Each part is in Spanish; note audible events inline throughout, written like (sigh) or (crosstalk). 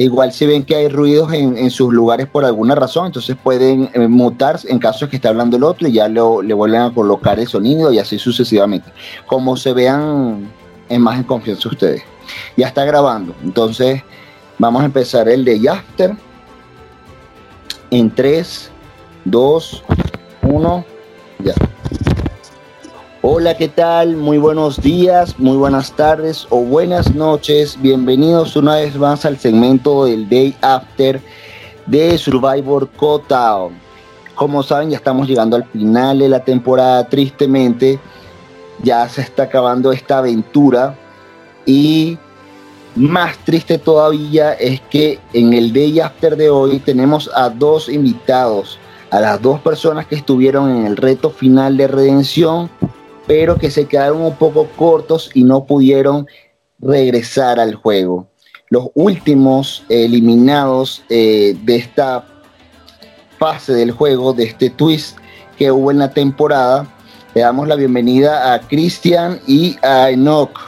Igual si ven que hay ruidos en, sus lugares por alguna razón, entonces pueden eh, mutar en caso que esté hablando el otro y ya le vuelven a colocar el sonido y así sucesivamente. Como se vean en más en confianza ustedes. Ya está grabando, entonces vamos a empezar el de After en 3, 2, 1, ya. Hola, ¿qué tal? Muy buenos días, muy buenas tardes o buenas noches. Bienvenidos una vez más al segmento del Day After de Survivor Cotao. Como saben, ya estamos llegando al final de la temporada, tristemente. Ya se está acabando esta aventura y más triste todavía es que en el Day After de hoy tenemos a dos invitados, a las dos personas que estuvieron en el reto final de redención pero que se quedaron un poco cortos y no pudieron regresar al juego. Los últimos eliminados eh, de esta fase del juego, de este twist que hubo en la temporada, le damos la bienvenida a Cristian y a Enoch.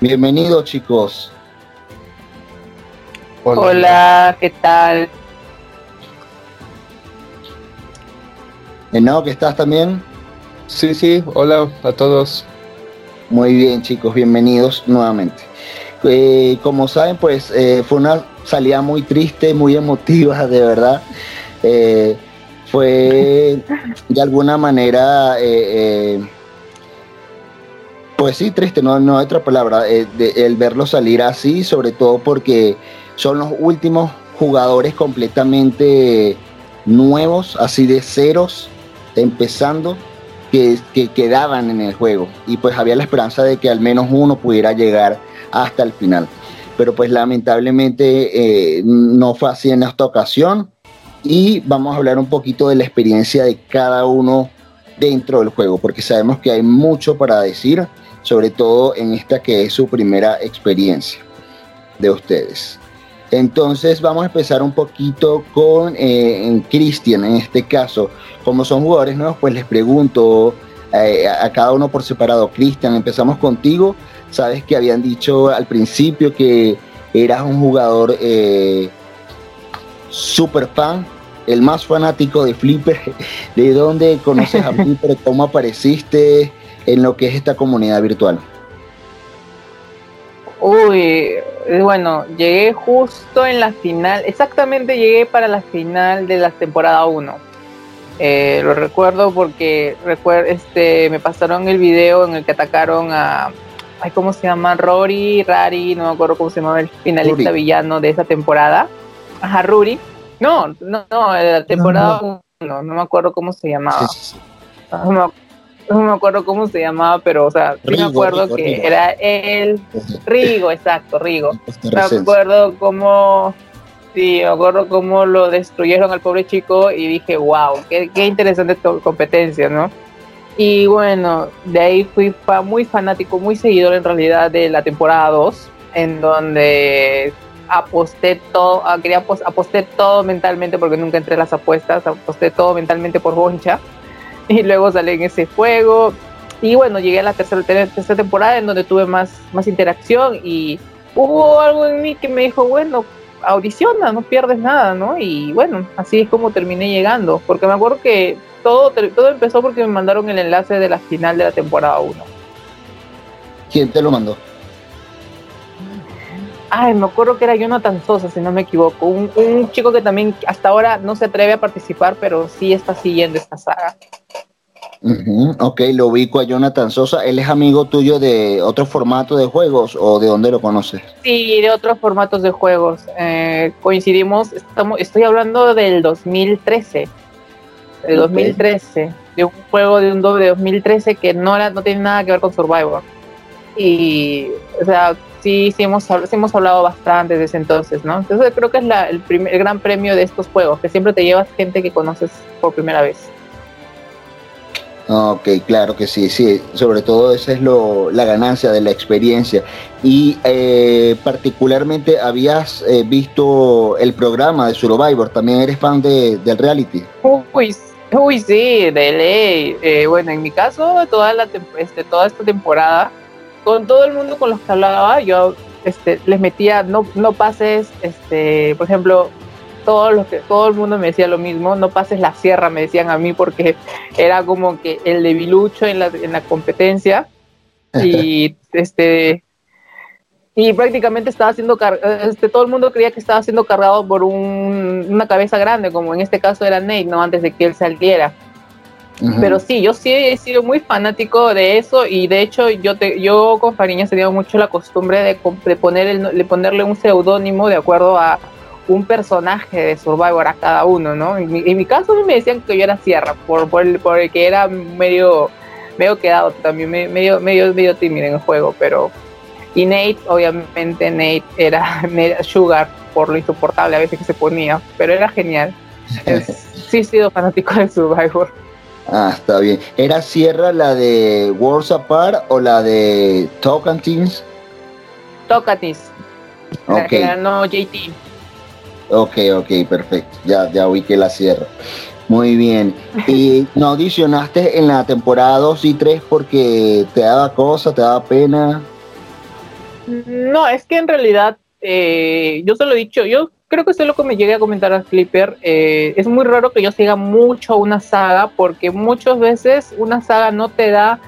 Bienvenidos chicos. Hola, Hola ¿qué tal? Enoch, ¿estás también? Sí, sí, hola a todos. Muy bien, chicos, bienvenidos nuevamente. Eh, como saben, pues eh, fue una salida muy triste, muy emotiva, (laughs) de verdad. Eh, fue de alguna manera, pues sí, triste, no, no hay otra palabra, el verlo salir así, sobre todo porque son los últimos jugadores completamente nuevos, así de ceros, empezando que, quedaban en el juego y pues había la esperanza de que al menos uno pudiera llegar hasta el final. Pero pues lamentablemente eh, no fue así en esta ocasión y vamos a hablar un poquito de la experiencia de cada uno dentro del juego, porque sabemos que hay mucho para decir, sobre todo en esta que es su primera experiencia de ustedes. Entonces vamos a empezar un poquito con eh, Cristian en este caso. Como son jugadores nuevos, pues les pregunto eh, a cada uno por separado. Cristian, empezamos contigo. Sabes que habían dicho al principio que eras un jugador eh, super fan, el más fanático de Flipper. (laughs) ¿De dónde conoces a Flipper? (laughs) ¿Cómo apareciste en lo que es esta comunidad virtual? Uy, bueno, llegué justo en la final, exactamente llegué para la final de la temporada 1. Eh, lo recuerdo porque recuerdo, este, me pasaron el video en el que atacaron a, ay, ¿cómo se llama? Rory, Rari, no me acuerdo cómo se llamaba el finalista villano de esa temporada. Ajá, Ruri. No, no, no, la temporada 1, no, no, me acuerdo cómo se llamaba. No, no me acuerdo cómo se llamaba, pero, o sea, sí me acuerdo que era el Rigo, exacto, Rigo. Me acuerdo cómo, sí, me acuerdo cómo lo destruyeron al pobre chico y dije, wow, qué, qué interesante competencia, ¿no? Y bueno, de ahí fui muy fanático, muy seguidor en realidad de la temporada 2, en donde aposté todo, ah, quería aposté todo mentalmente porque nunca entré en las apuestas, aposté todo mentalmente por Boncha (laughs) y luego salí en ese juego. Y bueno, llegué a la tercera, tercera temporada en donde tuve más, más interacción y hubo algo en mí que me dijo, bueno, audiciona, no pierdes nada, ¿no? Y bueno, así es como terminé llegando, porque me acuerdo que todo, todo empezó porque me mandaron el enlace de la final de la temporada 1. ¿Quién te lo mandó? Ay, me acuerdo que era Jonathan Sosa, si no me equivoco. Un, un chico que también hasta ahora no se atreve a participar, pero sí está siguiendo esta saga. Ok, lo ubico a Jonathan Sosa. ¿Él es amigo tuyo de otro formato de juegos o de dónde lo conoces? Sí, de otros formatos de juegos. Eh, coincidimos, estamos, estoy hablando del 2013. Del 2013. De un juego de un doble de 2013 que no, era, no tiene nada que ver con Survivor. Y, o sea, sí, sí hemos, hemos hablado bastante desde entonces, ¿no? Entonces creo que es la, el, primer, el gran premio de estos juegos, que siempre te llevas gente que conoces por primera vez. Ok, claro que sí, sí, sobre todo esa es lo, la ganancia de la experiencia. Y eh, particularmente habías eh, visto el programa de Survivor, también eres fan de, del reality. Uy, uy, sí, de ley. Eh, bueno, en mi caso, toda, la, este, toda esta temporada, con todo el mundo con los que hablaba, yo este, les metía, no, no pases, este, por ejemplo, todo lo que todo el mundo me decía lo mismo, no pases la sierra, me decían a mí porque era como que el debilucho en la, en la competencia y (laughs) este y prácticamente estaba siendo este todo el mundo creía que estaba siendo cargado por un, una cabeza grande, como en este caso era Nate, no antes de que él saliera. Pero sí, yo sí he sido muy fanático de eso y de hecho yo te, yo con Fariñas tenía mucho la costumbre de, de poner el, de ponerle un seudónimo de acuerdo a un personaje de Survivor a cada uno, ¿no? En mi, caso me decían que yo era Sierra, por, por, el, por el que era medio, medio quedado también, medio, medio, medio tímido en el juego, pero... Y Nate, obviamente Nate era, (laughs) Sugar por lo insoportable a veces que se ponía, pero era genial. (laughs) sí he sido fanático de Survivor. Ah, está bien. ¿Era Sierra la de Worlds Apart o la de Tocantins? Tocantins. Ok. no JT. Ok, ok, perfecto. Ya, ya que la sierra. Muy bien. (laughs) ¿Y no audicionaste en la temporada 2 y 3 porque te daba cosa, te daba pena? No, es que en realidad eh, yo se lo he dicho, yo creo que eso es lo que me llegué a comentar a Flipper. Eh, es muy raro que yo siga mucho una saga porque muchas veces una saga no te da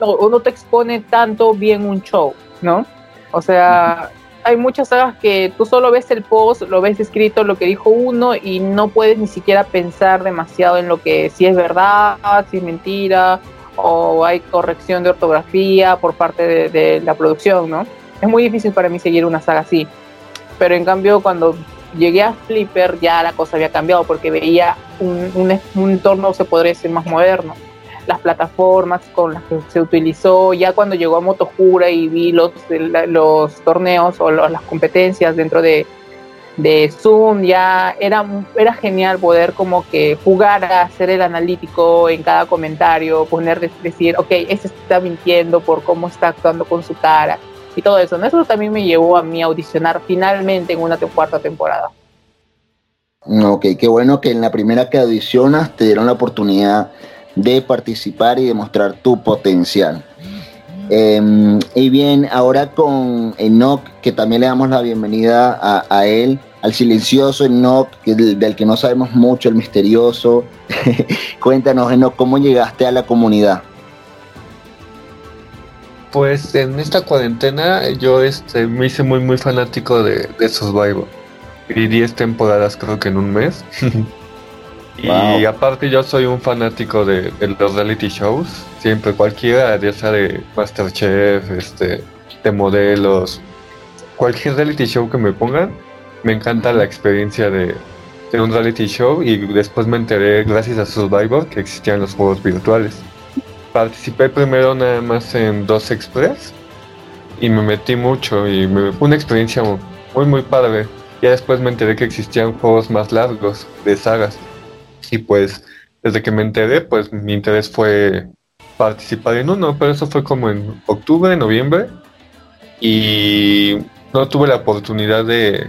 o no te expone tanto bien un show, ¿no? O sea, hay muchas sagas que tú solo ves el post, lo ves escrito, lo que dijo uno y no puedes ni siquiera pensar demasiado en lo que si es verdad, si es mentira o hay corrección de ortografía por parte de, la producción, ¿no? Es muy difícil para mí seguir una saga así. Pero en cambio cuando llegué a Flipper ya la cosa había cambiado porque veía un, un, un entorno, se podría decir, más moderno. Las plataformas con las que se utilizó, ya cuando llegó a Motojura y vi los, los torneos o las competencias dentro de, de Zoom, ya era, era genial poder como que jugar a hacer el analítico en cada comentario, poner, decir, ok, ese está mintiendo por cómo está actuando con su cara y todo eso. Eso también me llevó a mí a audicionar finalmente en una cuarta temporada. Ok, qué bueno que en la primera que audicionas te dieron la oportunidad de participar y demostrar tu potencial. Em, y bien, ahora con Enoch, que también le damos la bienvenida a, él, al silencioso Enoch, del, que no sabemos mucho, el misterioso. (laughs) Cuéntanos, Enoch, ¿cómo llegaste a la comunidad? Pues en esta cuarentena yo este, me hice muy muy fanático de, de Survivor. Y 10 temporadas creo que en un mes. (laughs) Y aparte yo soy un fanático de, los reality shows, siempre cualquiera, ya sea de Masterchef, este, de modelos, cualquier reality show que me pongan, me encanta la experiencia de, de un reality show y después me enteré gracias a Survivor que existían los juegos virtuales. Participé primero nada más en Dos Express y me metí mucho y me, una experiencia muy muy padre. Ya después me enteré que existían juegos más largos de sagas y pues desde que me enteré, pues mi interés fue participar en uno, pero eso fue como en octubre, noviembre. Y no tuve la oportunidad de,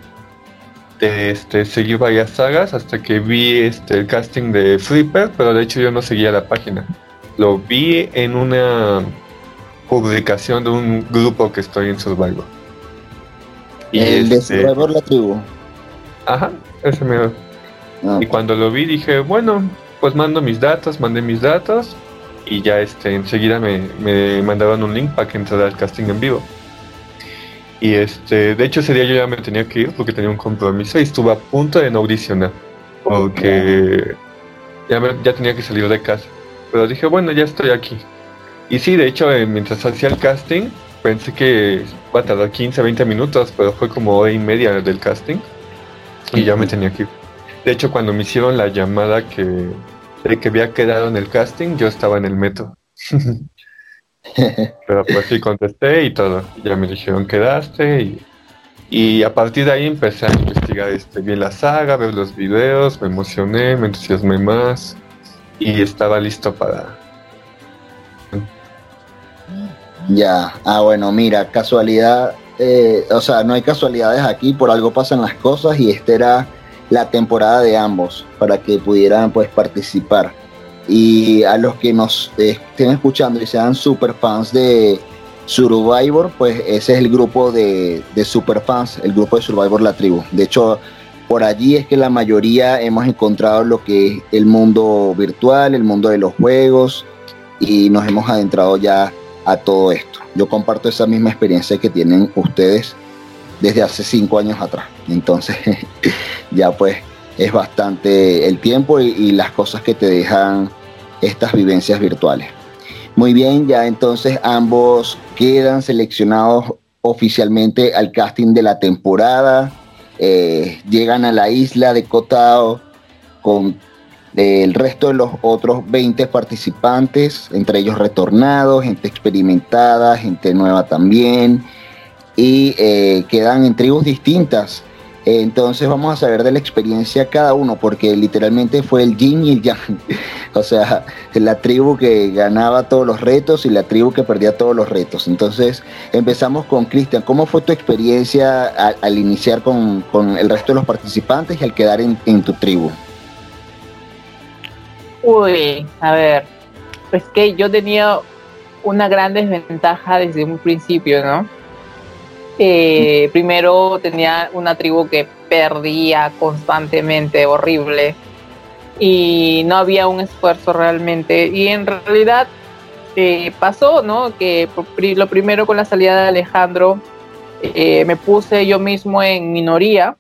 de este, seguir varias sagas hasta que vi este, el casting de Flipper, pero de hecho yo no seguía la página. Lo vi en una publicación de un grupo que estoy en Survivor. Y el de este, Survivor la tribu. Ajá, ese me Ah, y cuando lo vi dije, bueno, pues mando mis datos, mandé mis datos y ya este, enseguida me, me mandaron un link para que entrara al casting en vivo. Y este, de hecho ese día yo ya me tenía que ir porque tenía un compromiso y estuve a punto de no audicionar porque ya, ya tenía que salir de casa. Pero dije, bueno, ya estoy aquí. Y sí, de hecho, eh, mientras hacía el casting, pensé que iba a tardar 15, 20 minutos, pero fue como hora y media del casting y ya me tenía que ir. De hecho, cuando me hicieron la llamada que, de que había quedado en el casting, yo estaba en el metro. (laughs) Pero pues sí contesté y todo. Ya me dijeron quedaste y, y a partir de ahí empecé a investigar este, bien la saga, ver los videos, me emocioné, me entusiasmé más y estaba listo para... Ya, ah bueno, mira, casualidad, eh, o sea, no hay casualidades aquí, por algo pasan las cosas y este era la temporada de ambos para que pudieran pues participar. Y a los que nos estén escuchando y sean super fans de, Survivor, pues ese es el grupo de, de superfans, el grupo de Survivor La Tribu. De hecho, por allí es que la mayoría hemos encontrado lo que es el mundo virtual, el mundo de los juegos y nos hemos adentrado ya a todo esto. Yo comparto esa misma experiencia que tienen ustedes desde hace cinco años atrás. Entonces (laughs) ya pues es bastante el tiempo y, las cosas que te dejan estas vivencias virtuales. Muy bien, ya entonces ambos quedan seleccionados oficialmente al casting de la temporada. Eh, llegan a la isla de Cotao con el resto de los otros 20 participantes, entre ellos retornados, gente experimentada, gente nueva también, y eh, quedan en tribus distintas entonces vamos a saber de la experiencia cada uno, porque literalmente fue el yin y el yang. (laughs) o sea, la tribu que ganaba todos los retos y la tribu que perdía todos los retos. Entonces empezamos con Cristian. ¿Cómo fue tu experiencia al, iniciar con, el resto de los participantes y al quedar en, en tu tribu? Uy, a ver, pues que yo tenía una gran desventaja desde un principio, ¿no? Eh, primero tenía una tribu que perdía constantemente, horrible, y no había un esfuerzo realmente. Y en realidad eh, pasó, ¿no? Que lo primero con la salida de Alejandro, eh, me puse yo mismo en minoría.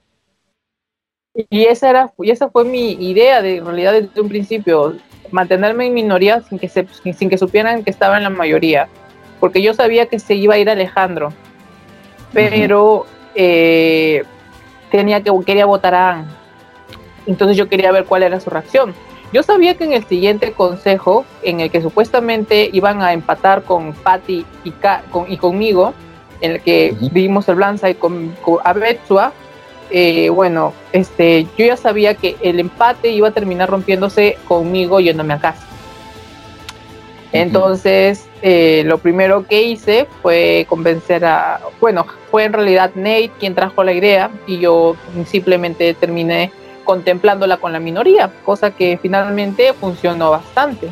Y esa, era, y esa fue mi idea de, en realidad desde un principio, mantenerme en minoría sin que, se, sin que supieran que estaba en la mayoría, porque yo sabía que se iba a ir Alejandro pero eh, tenía que quería votar a Anne. Entonces yo quería ver cuál era su reacción. Yo sabía que en el siguiente consejo, en el que supuestamente iban a empatar con Patty y, y conmigo, en el que vimos el Blanza y con, con Abetsua, eh, bueno, este, yo ya sabía que el empate iba a terminar rompiéndose conmigo yéndome a casa. Entonces, eh, lo primero que hice fue convencer a, bueno, fue en realidad Nate quien trajo la idea y yo simplemente terminé contemplándola con la minoría, cosa que finalmente funcionó bastante.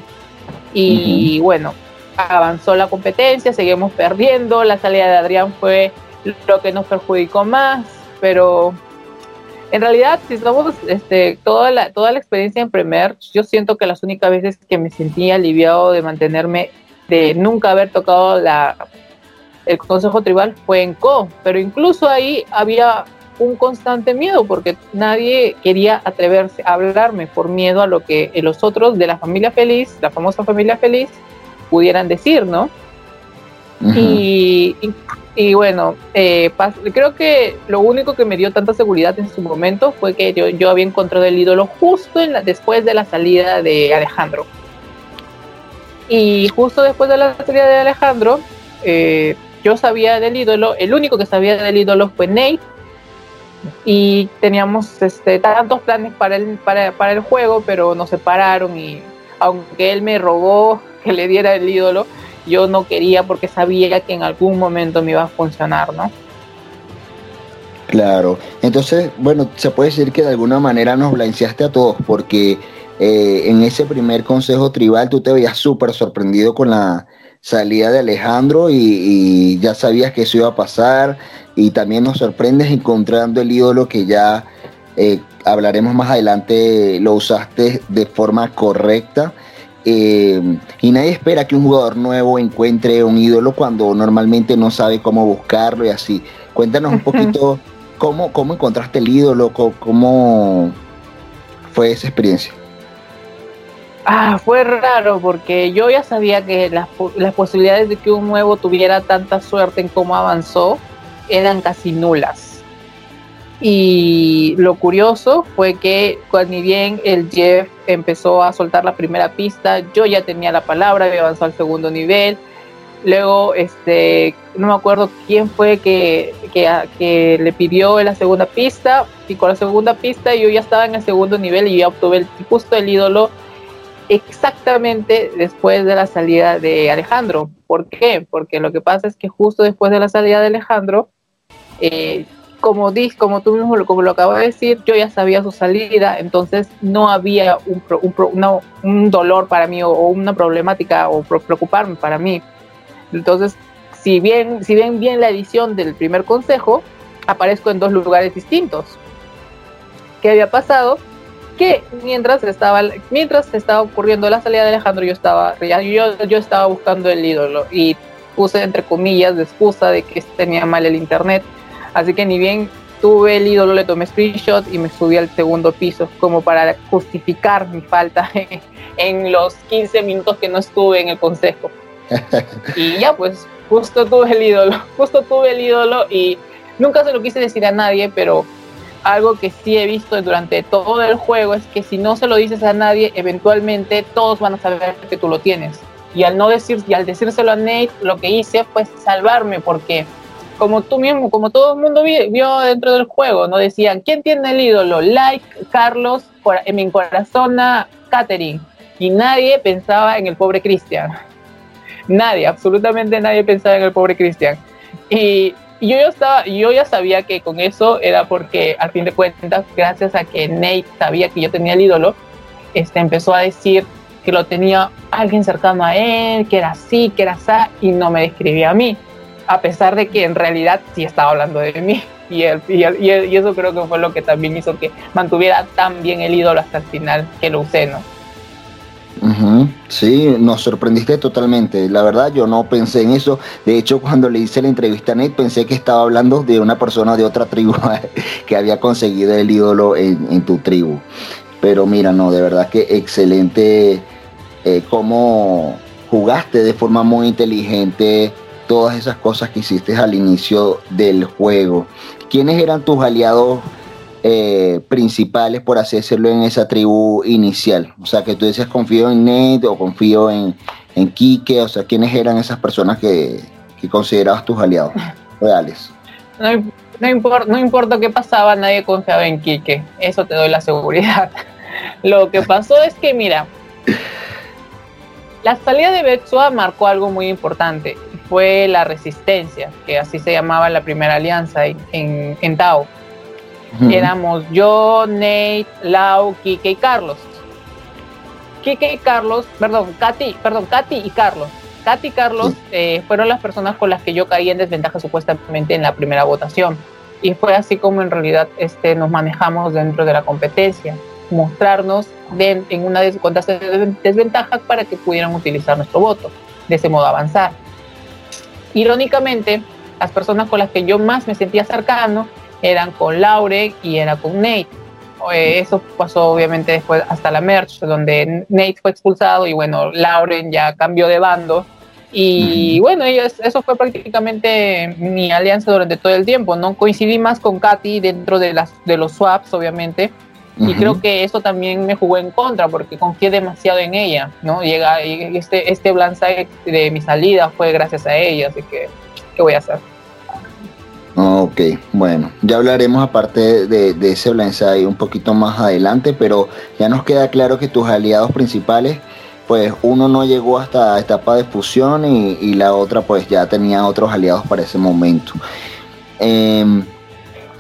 Y bueno, avanzó la competencia, seguimos perdiendo, la salida de Adrián fue lo que nos perjudicó más, pero en realidad, si estamos, este, toda la, toda la experiencia en Premier, yo siento que las únicas veces que me sentí aliviado de mantenerme, de nunca haber tocado la, el Consejo Tribal fue en Co, pero incluso ahí había un constante miedo porque nadie quería atreverse a hablarme por miedo a lo que los otros de la familia feliz, la famosa familia feliz, pudieran decir, ¿no? y, y bueno, eh, creo que lo único que me dio tanta seguridad en su momento fue que yo, yo había encontrado el ídolo justo en después de la salida de Alejandro. Y justo después de la salida de Alejandro, eh, yo sabía del ídolo, el único que sabía del ídolo fue Nate. Y teníamos este, tantos planes para el, para, para el juego, pero nos separaron y aunque él me rogó (laughs) que le diera el ídolo, yo no quería porque sabía que en algún momento me iba a funcionar, ¿no? Claro, entonces, bueno, se puede decir que de alguna manera nos blanceaste a todos, porque eh, en ese primer consejo tribal tú te veías súper sorprendido con la salida de Alejandro y, ya sabías que eso iba a pasar, y también nos sorprendes encontrando el ídolo que ya eh, hablaremos más adelante, lo usaste de forma correcta eh, y nadie espera que un jugador nuevo encuentre un ídolo cuando normalmente no sabe cómo buscarlo y así. Cuéntanos un poquito cómo, cómo encontraste el ídolo, cómo, fue esa experiencia. Ah, fue raro porque yo ya sabía que las, posibilidades de que un nuevo tuviera tanta suerte en cómo avanzó eran casi nulas y lo curioso fue que cuando bien el Jeff empezó a soltar la primera pista, yo ya tenía la palabra, había avanzado al segundo nivel. Luego, este, no me acuerdo quién fue que, que, le pidió la segunda pista. Y con la segunda pista yo ya estaba en el segundo nivel y ya obtuve justo el ídolo exactamente después de la salida de Alejandro. ¿Por qué? Porque lo que pasa es que justo después de la salida de Alejandro, eh, como, como tú mismo lo, como lo acabo de decir, yo ya sabía su salida, entonces no había un dolor para mí o, una problemática o preocuparme para mí. Entonces si bien, si ven bien la edición del primer consejo, aparezco en dos lugares distintos. ¿Qué había pasado? Que mientras estaba, mientras estaba ocurriendo la salida de Alejandro, yo estaba, yo, yo estaba buscando el ídolo y puse entre comillas de excusa de que tenía mal el internet. Así que ni bien tuve el ídolo, le tomé screenshot y me subí al segundo piso como para justificar mi falta (laughs) en los 15 minutos que no estuve en el consejo. (laughs) y ya pues, justo tuve el ídolo, (laughs) justo tuve el ídolo y nunca se lo quise decir a nadie, pero algo que sí he visto durante todo el juego es que si no se lo dices a nadie, eventualmente todos van a saber que tú lo tienes. Y al no decir, y al decírselo a Nate, lo que hice fue salvarme, porque como tú mismo, como todo el mundo vio dentro del juego, no decían quién tiene el ídolo, like Carlos, en mi corazón Katherine, y nadie pensaba en el pobre Cristian. Nadie, absolutamente nadie pensaba en el pobre Cristian. Y, yo ya estaba, yo ya sabía que con eso era porque al fin de cuentas, gracias a que Nate sabía que yo tenía el ídolo, este empezó a decir que lo tenía alguien cercano a él, que era así, que era así, y no me describía a mí, a pesar de que en realidad sí estaba hablando de mí. (laughs) Y, y, y, eso creo que fue lo que también hizo que mantuviera tan bien el ídolo hasta el final que lo usé, ¿no? Sí, nos sorprendiste totalmente. La verdad, yo no pensé en eso. De hecho, cuando le hice la entrevista a Nate, pensé que estaba hablando de una persona de otra tribu (laughs) que había conseguido el ídolo en, tu tribu. Pero mira, no, de verdad que excelente eh, cómo jugaste de forma muy inteligente todas esas cosas que hiciste al inicio del juego. ¿Quiénes eran tus aliados? Eh, principales, por así decirlo, en esa tribu inicial. O sea, que tú decías confío en Nate o confío en, en Quique, o sea, ¿quiénes eran esas personas que, considerabas tus aliados reales? No, no, importa, no importa qué pasaba, nadie confiaba en Quique, eso te doy la seguridad. (laughs) Lo que pasó es que, mira, la salida de Betsua marcó algo muy importante, fue la resistencia, que así se llamaba la primera alianza en, en Tao Éramos yo, Nate, Lau, Kike y Carlos. Kike y Carlos, perdón, Katy, perdón, Katy y Carlos. Katy y Carlos eh, fueron las personas con las que yo caí en desventaja supuestamente en la primera votación. Y fue así como en realidad este, nos manejamos dentro de la competencia. Mostrarnos en una de desventajas para que pudieran utilizar nuestro voto. De ese modo avanzar. Irónicamente, las personas con las que yo más me sentía cercano eran con Laure y era con Nate. Eh, eso pasó obviamente después hasta la merch, donde Nate fue expulsado y bueno, Lauren ya cambió de bando. Y bueno, eso fue prácticamente mi alianza durante todo el tiempo. No coincidí más con Katy dentro de, las, de los swaps, obviamente. Y creo que eso también me jugó en contra porque confié demasiado en ella, ¿no? Llega este, este blindside de mi salida fue gracias a ella, así que, ¿qué voy a hacer? Ok, bueno, ya hablaremos aparte de, ese blindside un poquito más adelante, pero ya nos queda claro que tus aliados principales, pues uno no llegó hasta etapa de fusión y, la otra pues ya tenía otros aliados para ese momento. Em,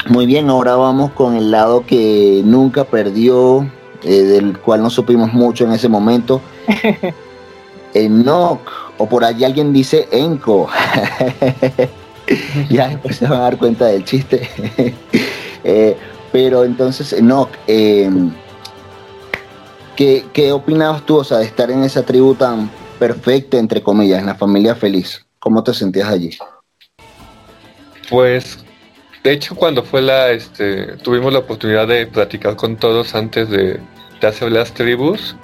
muy bien, ahora vamos con el lado que nunca perdió, eh, del cual no supimos mucho en ese momento. (laughs) Enoch, o por allí alguien dice Enco. (laughs) (laughs) ya después se van a dar cuenta del chiste. (laughs) Eh, pero entonces, no, eh, ¿qué, ¿qué opinabas tú, o sea, de estar en esa tribu tan perfecta, entre comillas, en la familia feliz? ¿Cómo te sentías allí? Pues, de hecho, cuando fue la, este, tuvimos la oportunidad de platicar con todos antes de, de hacer las tribus,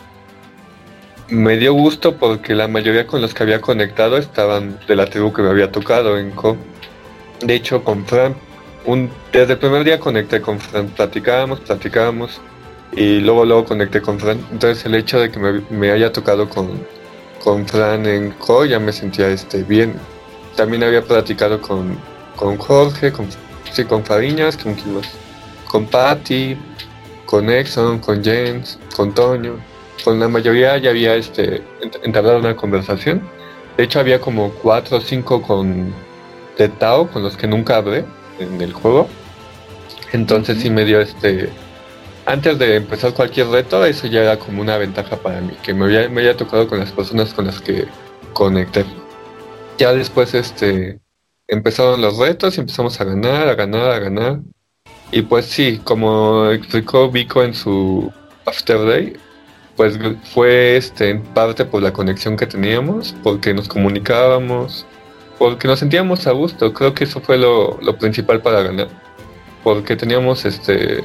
me dio gusto porque la mayoría con los que había conectado estaban de la tribu que me había tocado en Co. De hecho, con Fran, un, desde el primer día conecté con Fran, platicábamos, platicábamos y luego luego conecté con Fran. Entonces el hecho de que me, haya tocado con, con Fran en Co ya me sentía este, bien. También había platicado con, con Jorge, con, sí, con Fariñas, con, con Patty, con Exxon, con James, con Toño con la mayoría ya había este, entablado una conversación. De hecho, había como cuatro o cinco con de Tao con los que nunca hablé en el juego. Entonces sí me dio este... Antes de empezar cualquier reto, eso ya era como una ventaja para mí, que me había, me había tocado con las personas con las que conecté. ya después este empezaron los retos y empezamos a ganar, a ganar, a ganar. Y pues sí, como explicó Vico en su After Day, pues fue este en parte por la conexión que teníamos, porque nos comunicábamos, porque nos sentíamos a gusto. Creo que eso fue lo, lo principal para ganar. Porque teníamos este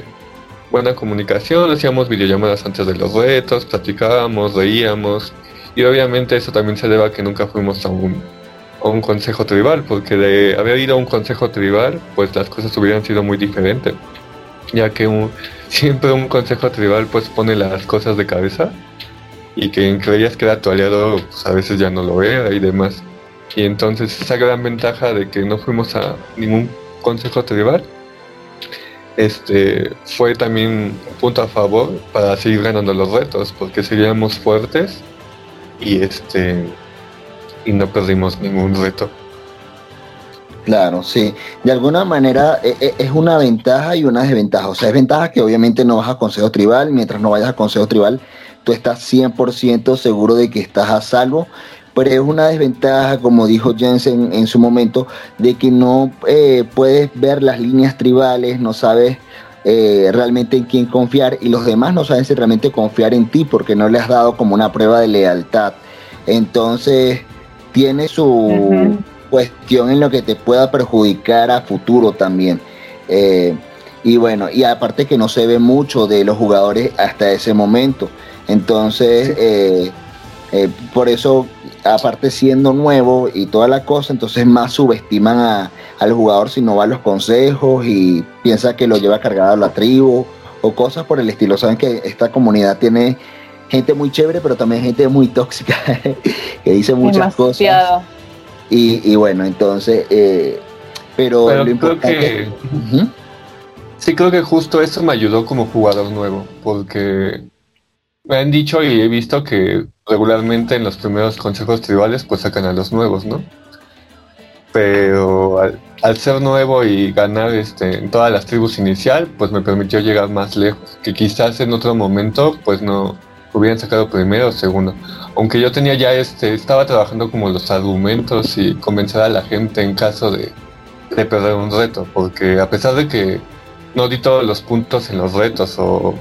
buena comunicación, hacíamos videollamadas antes de los retos, platicábamos, reíamos. Y obviamente eso también se debe a que nunca fuimos a un un consejo tribal, porque de haber ido a un consejo tribal, pues las cosas hubieran sido muy diferentes, ya que (laughs) siempre un consejo tribal pues pone las cosas de cabeza y que creías que era tu aliado, pues a veces ya no lo era y demás. Y entonces esa gran ventaja de que no fuimos a ningún consejo tribal, este fue también un punto a favor para seguir ganando los retos, porque seguíamos fuertes y este y no perdimos ningún reto. Claro, sí. De alguna manera e, e, es una ventaja y una desventaja. O sea, es ventaja que obviamente no vas a Consejo Tribal. Mientras no vayas a Consejo Tribal, tú estás 100% seguro de que estás a salvo. Pero es una desventaja, como dijo Jensen en su momento, de que no eh, puedes ver las líneas tribales, no sabes eh, realmente en quién confiar y los demás no saben si realmente confiar en ti porque no le has dado como una prueba de lealtad. Entonces, tiene su cuestión en lo que te pueda perjudicar a futuro también. Eh, y bueno, y aparte que no se ve mucho de los jugadores hasta ese momento. Entonces, eh, eh, por eso, aparte siendo nuevo y toda la cosa, entonces más subestiman al jugador si no va a los consejos y piensa que lo lleva cargado a la tribu o cosas por el estilo. Saben que esta comunidad tiene gente muy chévere, pero también gente muy tóxica, (laughs) que dice muchas cosas. Y, bueno, entonces, eh, pero, lo importante... Que, Sí, creo que justo eso me ayudó como jugador nuevo, porque me han dicho y he visto que regularmente en los primeros consejos tribales pues sacan a los nuevos, ¿no? Pero al, ser nuevo y ganar este, en todas las tribus inicial, pues me permitió llegar más lejos, que quizás en otro momento pues no, hubieran sacado primero o segundo. Aunque yo tenía ya este, estaba trabajando como los argumentos y convencer a la gente en caso de, perder un reto, porque a pesar de que no di todos los puntos en los retos o,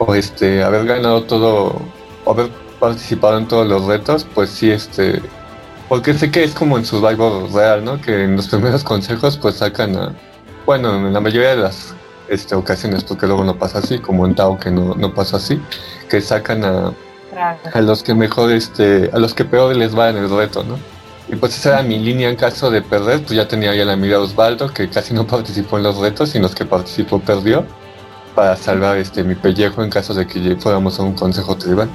o este haber ganado todo o haber participado en todos los retos, pues sí este porque sé que es como en Survivor real, ¿no? Que en los primeros consejos pues sacan a bueno, en la mayoría de las este, ocasiones, porque luego no pasa así, como en Tao que no, no pasa así, que sacan a, a los que mejor, este, a los que peor les va en el reto, ¿no? Y pues esa era mi línea en caso de perder, pues ya tenía ya la amiga Osvaldo, que casi no participó en los retos, y los que participó perdió, para salvar este mi pellejo en caso de que fuéramos a un consejo tribal.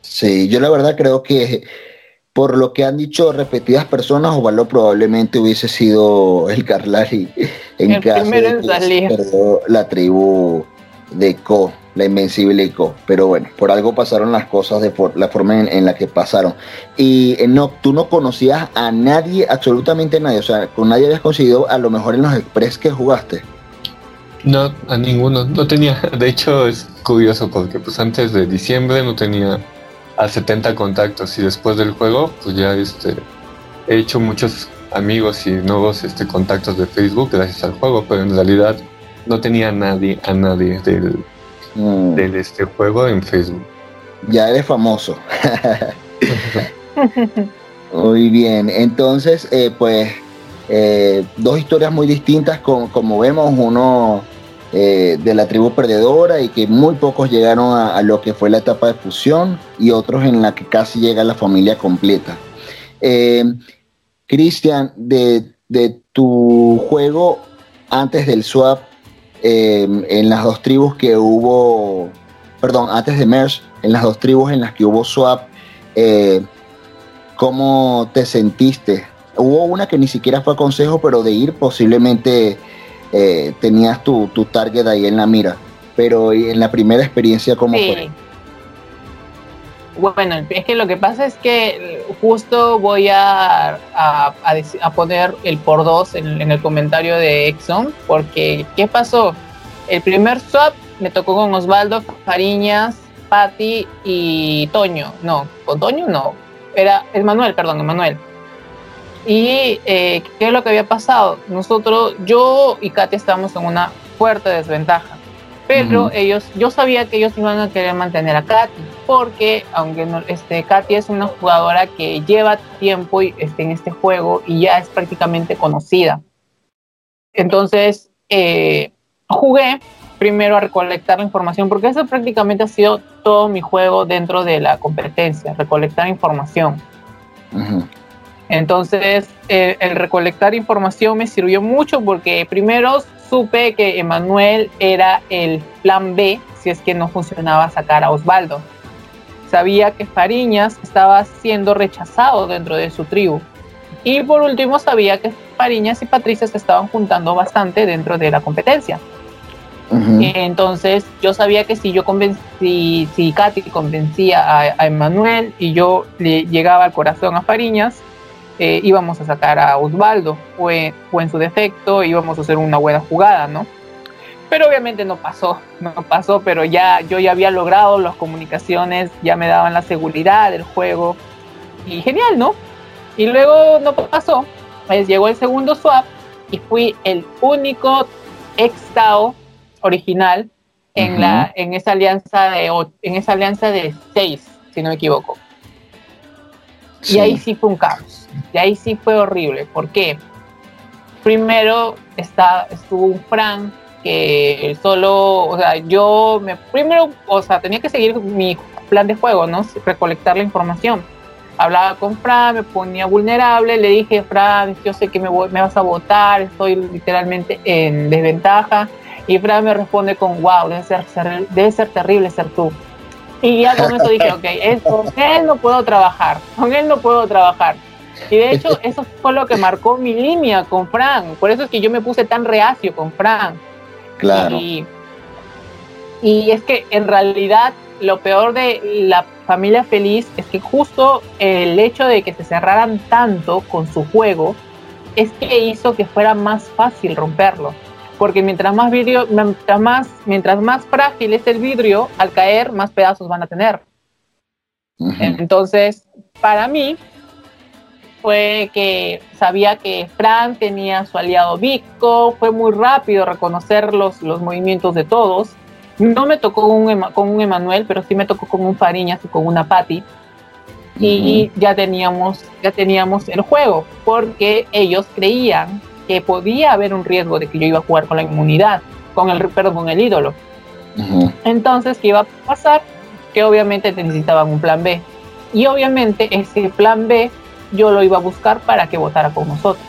Sí, yo la verdad creo que por lo que han dicho repetidas personas, Osvaldo probablemente hubiese sido el Carlari en caso de que la tribu de Co, la invencible Co. Pero bueno, por algo pasaron las cosas de la forma en, la que pasaron. Y eh, no, tú no conocías a nadie, absolutamente nadie. O sea, con nadie habías conseguido a lo mejor en los express que jugaste. No, a ninguno. No tenía. (laughs) De hecho, es curioso porque pues antes de diciembre no tenía a 70 contactos y después del juego pues ya este he hecho muchos amigos y nuevos este contactos de Facebook gracias al juego pero en realidad no tenía a nadie a nadie del, mm. del este juego en Facebook ya eres famoso (laughs) muy bien entonces eh, pues eh, dos historias muy distintas como, como vemos uno eh, de la tribu perdedora y que muy pocos llegaron a, lo que fue la etapa de fusión y otros en la que casi llega la familia completa. Eh, Cristian, de, tu juego antes del swap, eh, en las dos tribus que hubo, perdón, antes de Merge, en las dos tribus en las que hubo swap, ¿cómo te sentiste? Hubo una que ni siquiera fue consejo, pero de ir posiblemente eh, tenías tu, tu, target ahí en la mira. Pero en la primera experiencia, ¿cómo fue? Bueno, es que lo que pasa es que justo voy a, a, poner el por dos en, el comentario de Exxon, porque ¿qué pasó? El primer swap me tocó con Osvaldo, Fariñas, Patti y Toño. No, con Toño no. era Emanuel, perdón, Emanuel. Y eh, qué es lo que había pasado. Nosotros, yo y Katy estábamos en una fuerte desventaja. Pero ellos, yo sabía que ellos iban a querer mantener a Katy, porque aunque no, este, Katy es una jugadora que lleva tiempo este, en este juego y ya es prácticamente conocida. Entonces, eh, jugué primero a recolectar la información, porque eso prácticamente ha sido todo mi juego dentro de la competencia, recolectar información. Entonces, el recolectar información me sirvió mucho porque primero supe que Emanuel era el plan B si es que no funcionaba sacar a Osvaldo. Sabía que Fariñas estaba siendo rechazado dentro de su tribu. Y por último, sabía que Fariñas y Patricia se estaban juntando bastante dentro de la competencia. Entonces yo sabía que si yo convencí, si Katy convencía a, Emanuel y yo le llegaba al corazón a Fariñas, eh, íbamos a sacar a Osvaldo o en, su defecto íbamos a hacer una buena jugada, ¿no? Pero obviamente no pasó, no pasó, pero ya yo ya había logrado las comunicaciones, ya me daban la seguridad del juego y genial, ¿no? Y luego no pasó, pues llegó el segundo swap y fui el único ex original en, la, en, esa alianza de, en esa alianza de seis, si no me equivoco. Y ahí sí fue un caos. Y ahí sí fue horrible. ¿Por qué? Primero está, estuvo un Fran que solo, o sea, yo me, primero, o sea, tenía que seguir mi plan de juego, ¿no? Recolectar la información. Hablaba con Fran, me ponía vulnerable, le dije, Fran, yo sé que me, me vas a votar, estoy literalmente en desventaja y Fran me responde con, wow, debe ser, debe ser terrible ser tú. Y ya con eso dije, (laughs) ok, con él no puedo trabajar, con él no puedo trabajar. Y de hecho, eso fue lo que marcó mi línea con Fran. Por eso es que yo me puse tan reacio con Fran. Claro. Y, y es que en realidad lo peor de la familia feliz es que justo el hecho de que se cerraran tanto con su juego es que hizo que fuera más fácil romperlo porque mientras más vidrio, mientras más, mientras más frágil es el vidrio, al caer más pedazos van a tener. Entonces, para mí fue que sabía que Fran tenía su aliado Vico, fue muy rápido reconocer los, los movimientos de todos. No me tocó un, con un Emanuel, pero sí me tocó con un Fariñas y con una Patty. Y ya teníamos, ya teníamos el juego, porque ellos creían que podía haber un riesgo de que yo iba a jugar con la inmunidad, con el, perdón, con el ídolo. Entonces, ¿qué iba a pasar? Que obviamente necesitaban un plan B. Y obviamente ese plan B yo lo iba a buscar para que votara con nosotros.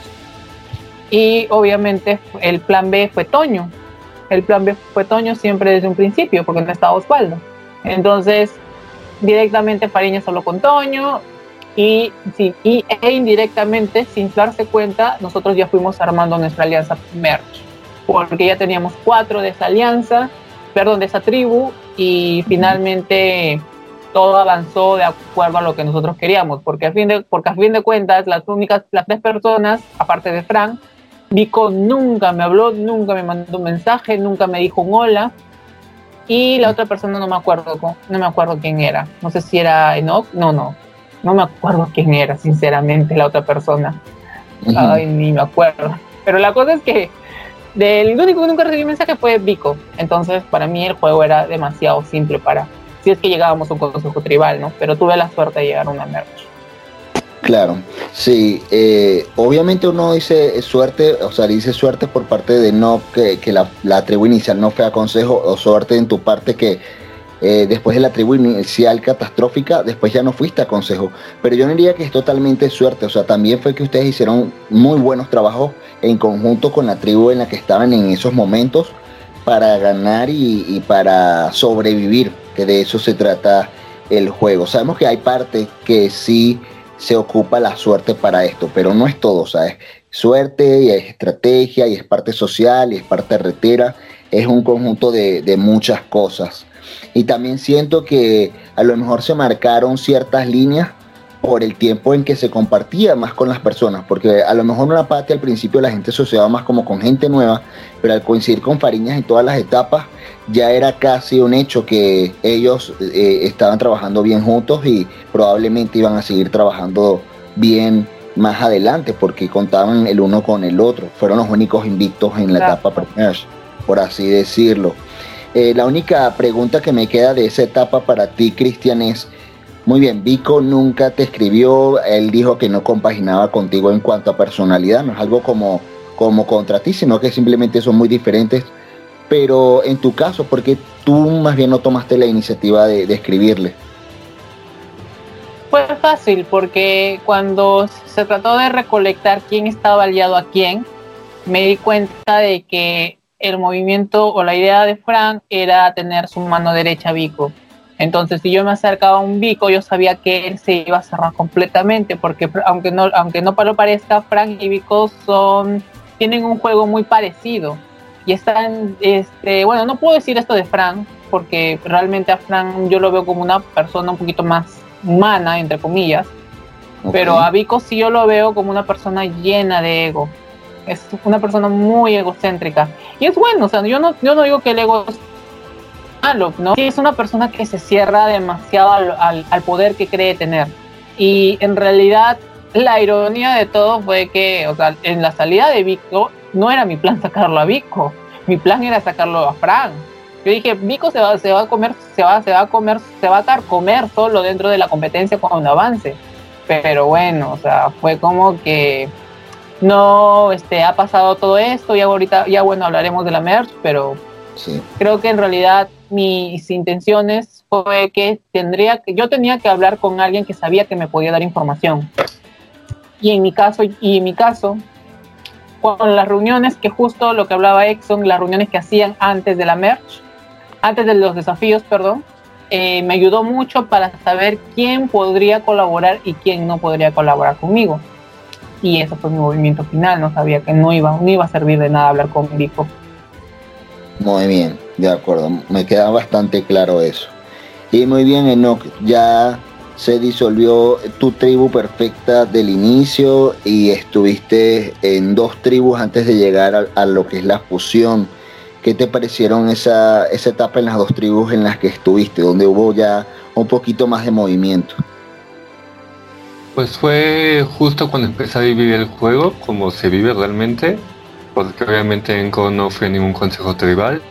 Y obviamente el plan B fue Toño. El plan B fue Toño siempre desde un principio, porque no estaba Osvaldo. Entonces, directamente Fariña solo con Toño, y, sí, y, e indirectamente, sin darse cuenta, nosotros ya fuimos armando nuestra alianza merch, porque ya teníamos cuatro de esa alianza, perdón, de esa tribu, y finalmente todo avanzó de acuerdo a lo que nosotros queríamos, porque a fin de, porque a fin de cuentas, las únicas, las tres personas, aparte de Frank, Vico nunca me habló, nunca me mandó un mensaje, nunca me dijo un hola, y la otra persona no me acuerdo, no me acuerdo quién era, no sé si era Enoch, no, no, no me acuerdo (laughs) quién era, sinceramente, la otra persona. Ay, ni me acuerdo. Pero la cosa es que del único que nunca recibí mensaje fue Vico. Entonces, para mí el juego era demasiado simple para si es que llegábamos a un consejo tribal, ¿no? Pero tuve la suerte de llegar a una merch. Claro, sí. Eh, obviamente uno dice suerte, o sea, dice suerte por parte de no que, la, la tribu inicial no fue a consejo, o suerte en tu parte que eh, después de la tribu inicial catastrófica, después ya no fuiste a consejo. Pero yo no diría que es totalmente suerte, o sea, también fue que ustedes hicieron muy buenos trabajos en conjunto con la tribu en la que estaban en esos momentos para ganar y, para sobrevivir, que de eso se trata el juego. Sabemos que hay parte que sí se ocupa la suerte para esto, pero no es todo, ¿sabes? Suerte y es estrategia y es parte social y es parte retera, es un conjunto de, muchas cosas. Y también siento que a lo mejor se marcaron ciertas líneas por el tiempo en que se compartía más con las personas, porque a lo mejor una parte al principio la gente asociaba más como con gente nueva, pero al coincidir con Fariñas en todas las etapas, ya era casi un hecho que ellos eh, estaban trabajando bien juntos y probablemente iban a seguir trabajando bien más adelante porque contaban el uno con el otro. Fueron los únicos invictos en la etapa premier, por así decirlo. Eh, la única pregunta que me queda de esa etapa para ti, Cristian, es, muy bien, Vico nunca te escribió, él dijo que no compaginaba contigo en cuanto a personalidad, no es algo como, como contra ti, sino que simplemente son muy diferentes. Pero en tu caso, ¿por qué tú más bien no tomaste la iniciativa de, escribirle? Fue fácil, porque cuando se trató de recolectar quién estaba aliado a quién, me di cuenta de que el movimiento o la idea de Frank era tener su mano derecha Vico. Entonces, si yo me acercaba a un Vico, yo sabía que él se iba a cerrar completamente, porque aunque no, aunque no lo parezca, Frank y Vico son, tienen un juego muy parecido. Y están, este, bueno, no puedo decir esto de Frank, porque realmente a Frank yo lo veo como una persona un poquito más humana, entre comillas. Pero a Vico sí yo lo veo como una persona llena de ego es una persona muy egocéntrica. Y es bueno, o sea, yo no, yo no digo que el ego es malo, ¿no? es una persona que se cierra demasiado al, al, poder que cree tener. Y en realidad, la ironía de todo fue que, o sea, en la salida de Vico, no era mi plan sacarlo a Vico, mi plan era sacarlo a Frank. Yo dije, Vico se va, se va a comer, se va, se va a comer, se va a dar comer solo dentro de la competencia cuando avance. Pero bueno, o sea, fue como que no este, ha pasado todo esto y ahorita ya bueno hablaremos de la merch, pero creo que en realidad mis intenciones fue que tendría que yo tenía que hablar con alguien que sabía que me podía dar información. Y en mi caso y en mi caso con las reuniones que justo lo que hablaba Exxon, las reuniones que hacían antes de la merch, antes de los desafíos, perdón, eh, me ayudó mucho para saber quién podría colaborar y quién no podría colaborar conmigo y eso fue mi movimiento final, no sabía que no iba, no iba a servir de nada hablar con Vico. Muy bien, de acuerdo, me queda bastante claro eso. Y muy bien, Enoch, ya se disolvió tu tribu perfecta del inicio y estuviste en dos tribus antes de llegar a, lo que es la fusión. ¿Qué te parecieron esa, esa etapa en las dos tribus en las que estuviste, donde hubo ya un poquito más de movimiento? Pues fue justo cuando empecé a vivir el juego, como se vive realmente, porque obviamente Enco no fue ningún consejo tribal.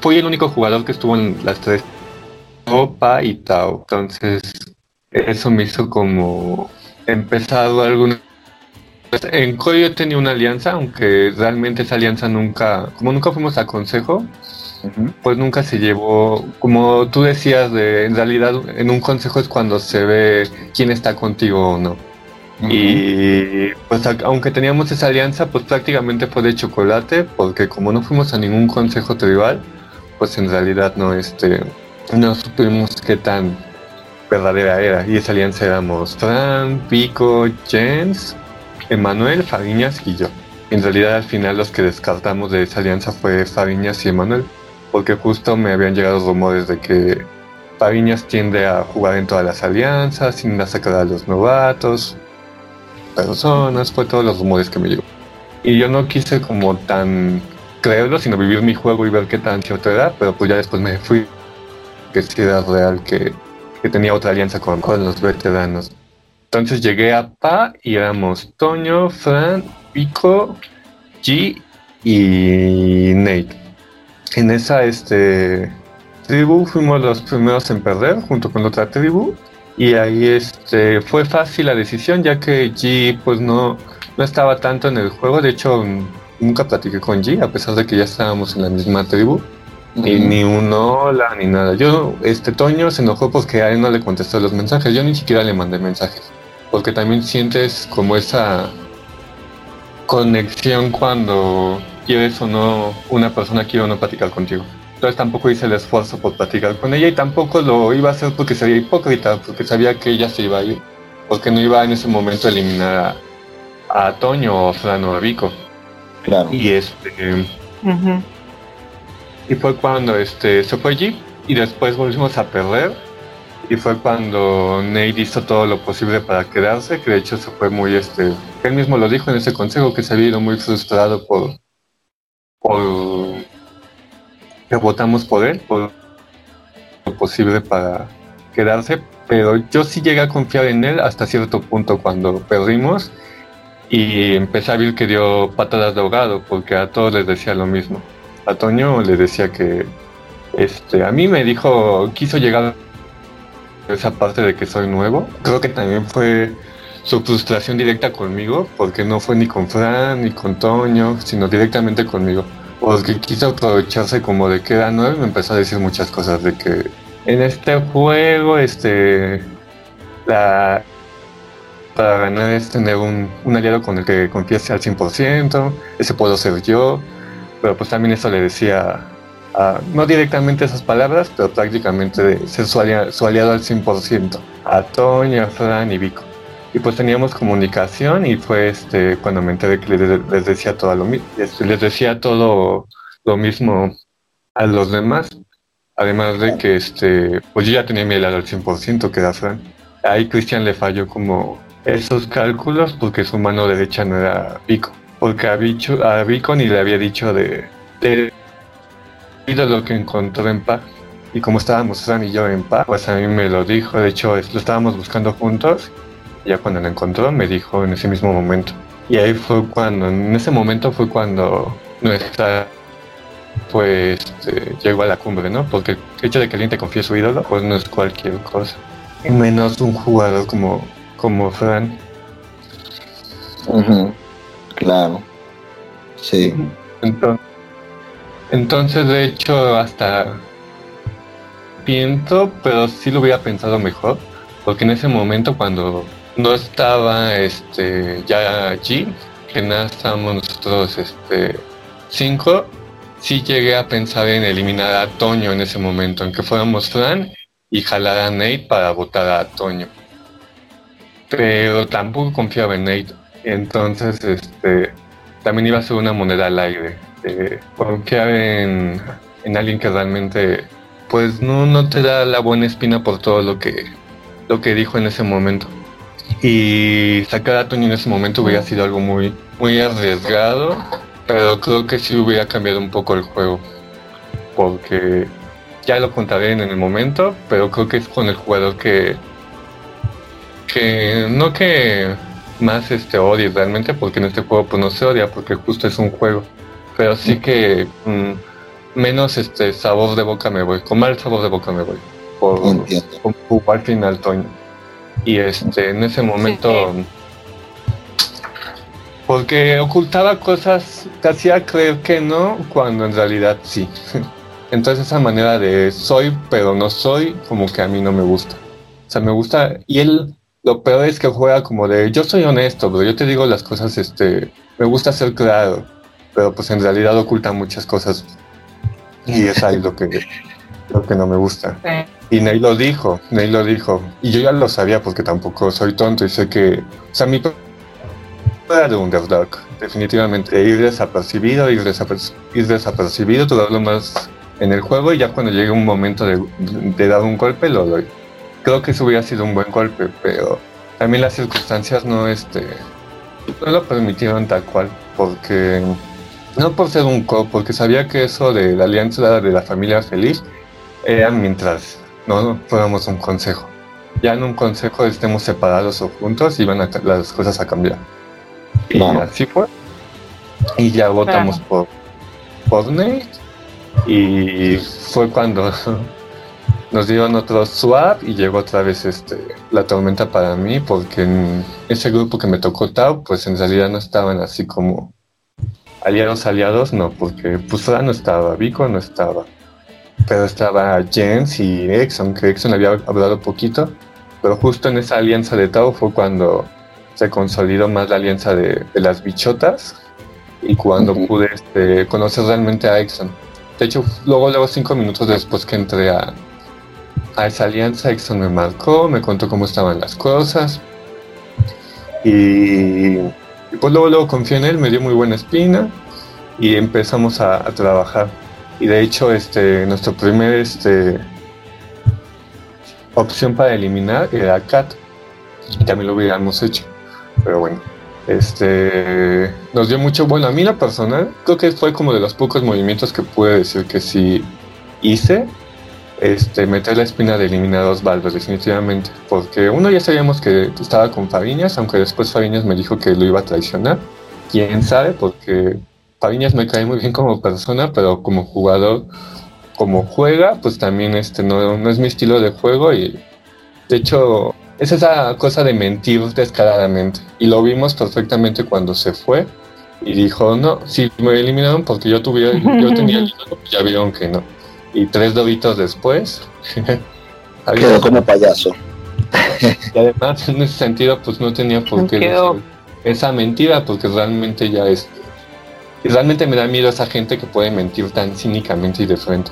Fui el único jugador que estuvo en las tres, Opa y Tao. Entonces, eso me hizo como empezado alguna en yo tenía una alianza, aunque realmente esa alianza nunca, como nunca fuimos a consejo, pues nunca se llevó, como tú decías, de, en realidad en un consejo es cuando se ve quién está contigo o no. Y pues aunque teníamos esa alianza, pues prácticamente fue de chocolate, porque como no fuimos a ningún consejo tribal, pues en realidad no, este, no supimos qué tan verdadera era. Y esa alianza éramos Fran, Pico, Jens, Emanuel, Fariñas y yo. En realidad al final los que descartamos de esa alianza fue Fariñas y Emanuel porque justo me habían llegado rumores de que Pariñas tiende a jugar en todas las alianzas, sin sacar a los novatos, personas, fue todos los rumores que me llegó. Y yo no quise como tan creerlo, sino vivir mi juego y ver qué tan cierto era, pero pues ya después me fui que sí era real que, que tenía otra alianza con, los veteranos. Entonces llegué a PA y éramos Toño, Fran, Pico, G y Nate. En esa este, tribu fuimos los primeros en perder junto con otra tribu y ahí este, fue fácil la decisión ya que G pues no, no estaba tanto en el juego, de hecho nunca platiqué con G a pesar de que ya estábamos en la misma tribu. Y ni un hola ni nada. Yo, este Toño se enojó porque a él no le contestó los mensajes. Yo ni siquiera le mandé mensajes. Porque también sientes como esa conexión cuando quieres o no, una persona quiere o no platicar contigo. Entonces tampoco hice el esfuerzo por platicar con ella y tampoco lo iba a hacer porque sería hipócrita, porque sabía que ella se iba a ir, porque no iba en ese momento a eliminar a, Toño o Fran o a Vico. Claro. Y este. Y fue cuando este se fue allí y después volvimos a perder. Y fue cuando Nate hizo todo lo posible para quedarse, que de hecho se fue muy este. Él mismo lo dijo en ese consejo que se había ido muy frustrado por por votamos por él, por lo posible para quedarse, pero yo sí llegué a confiar en él hasta cierto punto cuando perdimos y empecé a ver que dio patadas de ahogado porque a todos les decía lo mismo. A Toño le decía que este a mí me dijo quiso llegar a esa parte de que soy nuevo. Creo que también fue su frustración directa conmigo porque no fue ni con Fran ni con Toño, sino directamente conmigo. Porque quiso aprovecharse como de que era nuevo y me empezó a decir muchas cosas de que en este juego, este, la, para ganar es tener un, aliado con el que confíes al 100%, ese puedo ser yo, pero pues también eso le decía, no directamente esas palabras, pero prácticamente ser su aliado, al 100%, a Toño, a Fran y Vico. Y pues teníamos comunicación y fue este cuando me enteré que les, decía todo lo mismo, les decía todo lo mismo a los demás. Además de que este, pues yo ya tenía mi helado al 100%, que era Fran. Ahí Cristian le falló como esos cálculos porque su mano derecha no era Vico. Porque a, Bicho, a Vico ni le había dicho de, de, lo que encontró en paz. Y como estábamos Fran y yo en paz, pues a mí me lo dijo. De hecho, lo estábamos buscando juntos. Ya cuando lo encontró, me dijo en ese mismo momento. Y ahí fue cuando, en ese momento fue cuando nuestra pues eh, llegó a la cumbre, ¿no? Porque el hecho de que alguien te confíe su ídolo, pues no es cualquier cosa. Menos un jugador como, como Fran. Claro. Sí. Entonces, de hecho, hasta pienso, pero sí lo hubiera pensado mejor, porque en ese momento cuando no estaba este ya allí, que nada estábamos nosotros este cinco, sí llegué a pensar en eliminar a Toño en ese momento, en que fuéramos Fran y jalar a Nate para votar a Toño. Pero tampoco confiaba en Nate. Entonces, este, también iba a ser una moneda al aire. confiar en, en, alguien que realmente, pues no, no te da la buena espina por todo lo que, lo que dijo en ese momento. Y sacar a Toño en ese momento hubiera sido algo muy, muy arriesgado pero creo que sí hubiera cambiado un poco el juego. Porque ya lo contaré en el momento, pero creo que es con el jugador que. que no que más este odie realmente, porque en este juego pues no se odia, porque justo es un juego. Pero sí que mm, menos este sabor de boca me voy, con mal sabor de boca me voy. Por, por jugar final Toño. Y este, en ese momento porque ocultaba cosas que hacía creer que no, cuando en realidad sí. (laughs) Entonces esa manera de soy pero no soy, como que a mí no me gusta. O sea, me gusta, y él lo peor es que juega como de yo soy honesto, pero yo te digo las cosas, este, me gusta ser claro, pero pues en realidad oculta muchas cosas. Y es ahí lo que, (laughs) lo que no me gusta. Y Ney lo dijo, Ney lo dijo. Y yo ya lo sabía porque tampoco soy tonto y sé que, o sea, mi de underdog, definitivamente. Ir desapercibido, ir, ir desapercibido, lo más en el juego y ya cuando llegue un momento de, dar un golpe lo doy. Creo que eso hubiera sido un buen golpe, pero también las circunstancias no, este, no lo permitieron tal cual, porque no por ser un co, porque sabía que eso de la alianza de la familia feliz era mientras no fuéramos un consejo. Ya en un consejo estemos separados o juntos iban a, las cosas a cambiar. Y así fue. Y ya votamos por, por Nate. Y fue cuando (laughs) nos dieron otro swap y llegó otra vez este la tormenta para mí porque en ese grupo que me tocó Tau pues en realidad no estaban así como aliados aliados no porque Pusra no estaba Vico no estaba pero estaba Jens y Exxon que Exxon había hablado poquito pero justo en esa alianza de Tau fue cuando se consolidó más la alianza de, las bichotas y cuando pude este, conocer realmente a Exxon. De hecho, luego, luego cinco minutos después que entré a, a esa alianza, Exxon me marcó, me contó cómo estaban las cosas y, pues luego, luego confié en él, me dio muy buena espina y empezamos a, trabajar. Y de hecho, este, nuestro primer este, opción para eliminar era Cat. Y también lo hubiéramos hecho pero bueno. Este nos dio mucho, bueno, a mí la personal, creo que fue como de los pocos movimientos que pude decir que sí hice este, meter la espina de eliminar a Osvaldo, definitivamente. Porque uno ya sabíamos que estaba con Fariñas, aunque después Fariñas me dijo que lo iba a traicionar. Quién sabe, porque Fariñas me cae muy bien como persona, pero como jugador, como juega, pues también este, no, no es mi estilo de juego. Y de hecho, es esa cosa de mentir descaradamente. Y lo vimos perfectamente cuando se fue y dijo, no, si me eliminaron porque yo, tuviera, yo tenía el (laughs) pues ya vieron que no y tres doritos después. (laughs) Quedó como payaso. (laughs) y además, en ese sentido, pues no tenía por qué esa mentira, porque realmente ya es. Y realmente me da miedo esa gente que puede mentir tan cínicamente y de frente.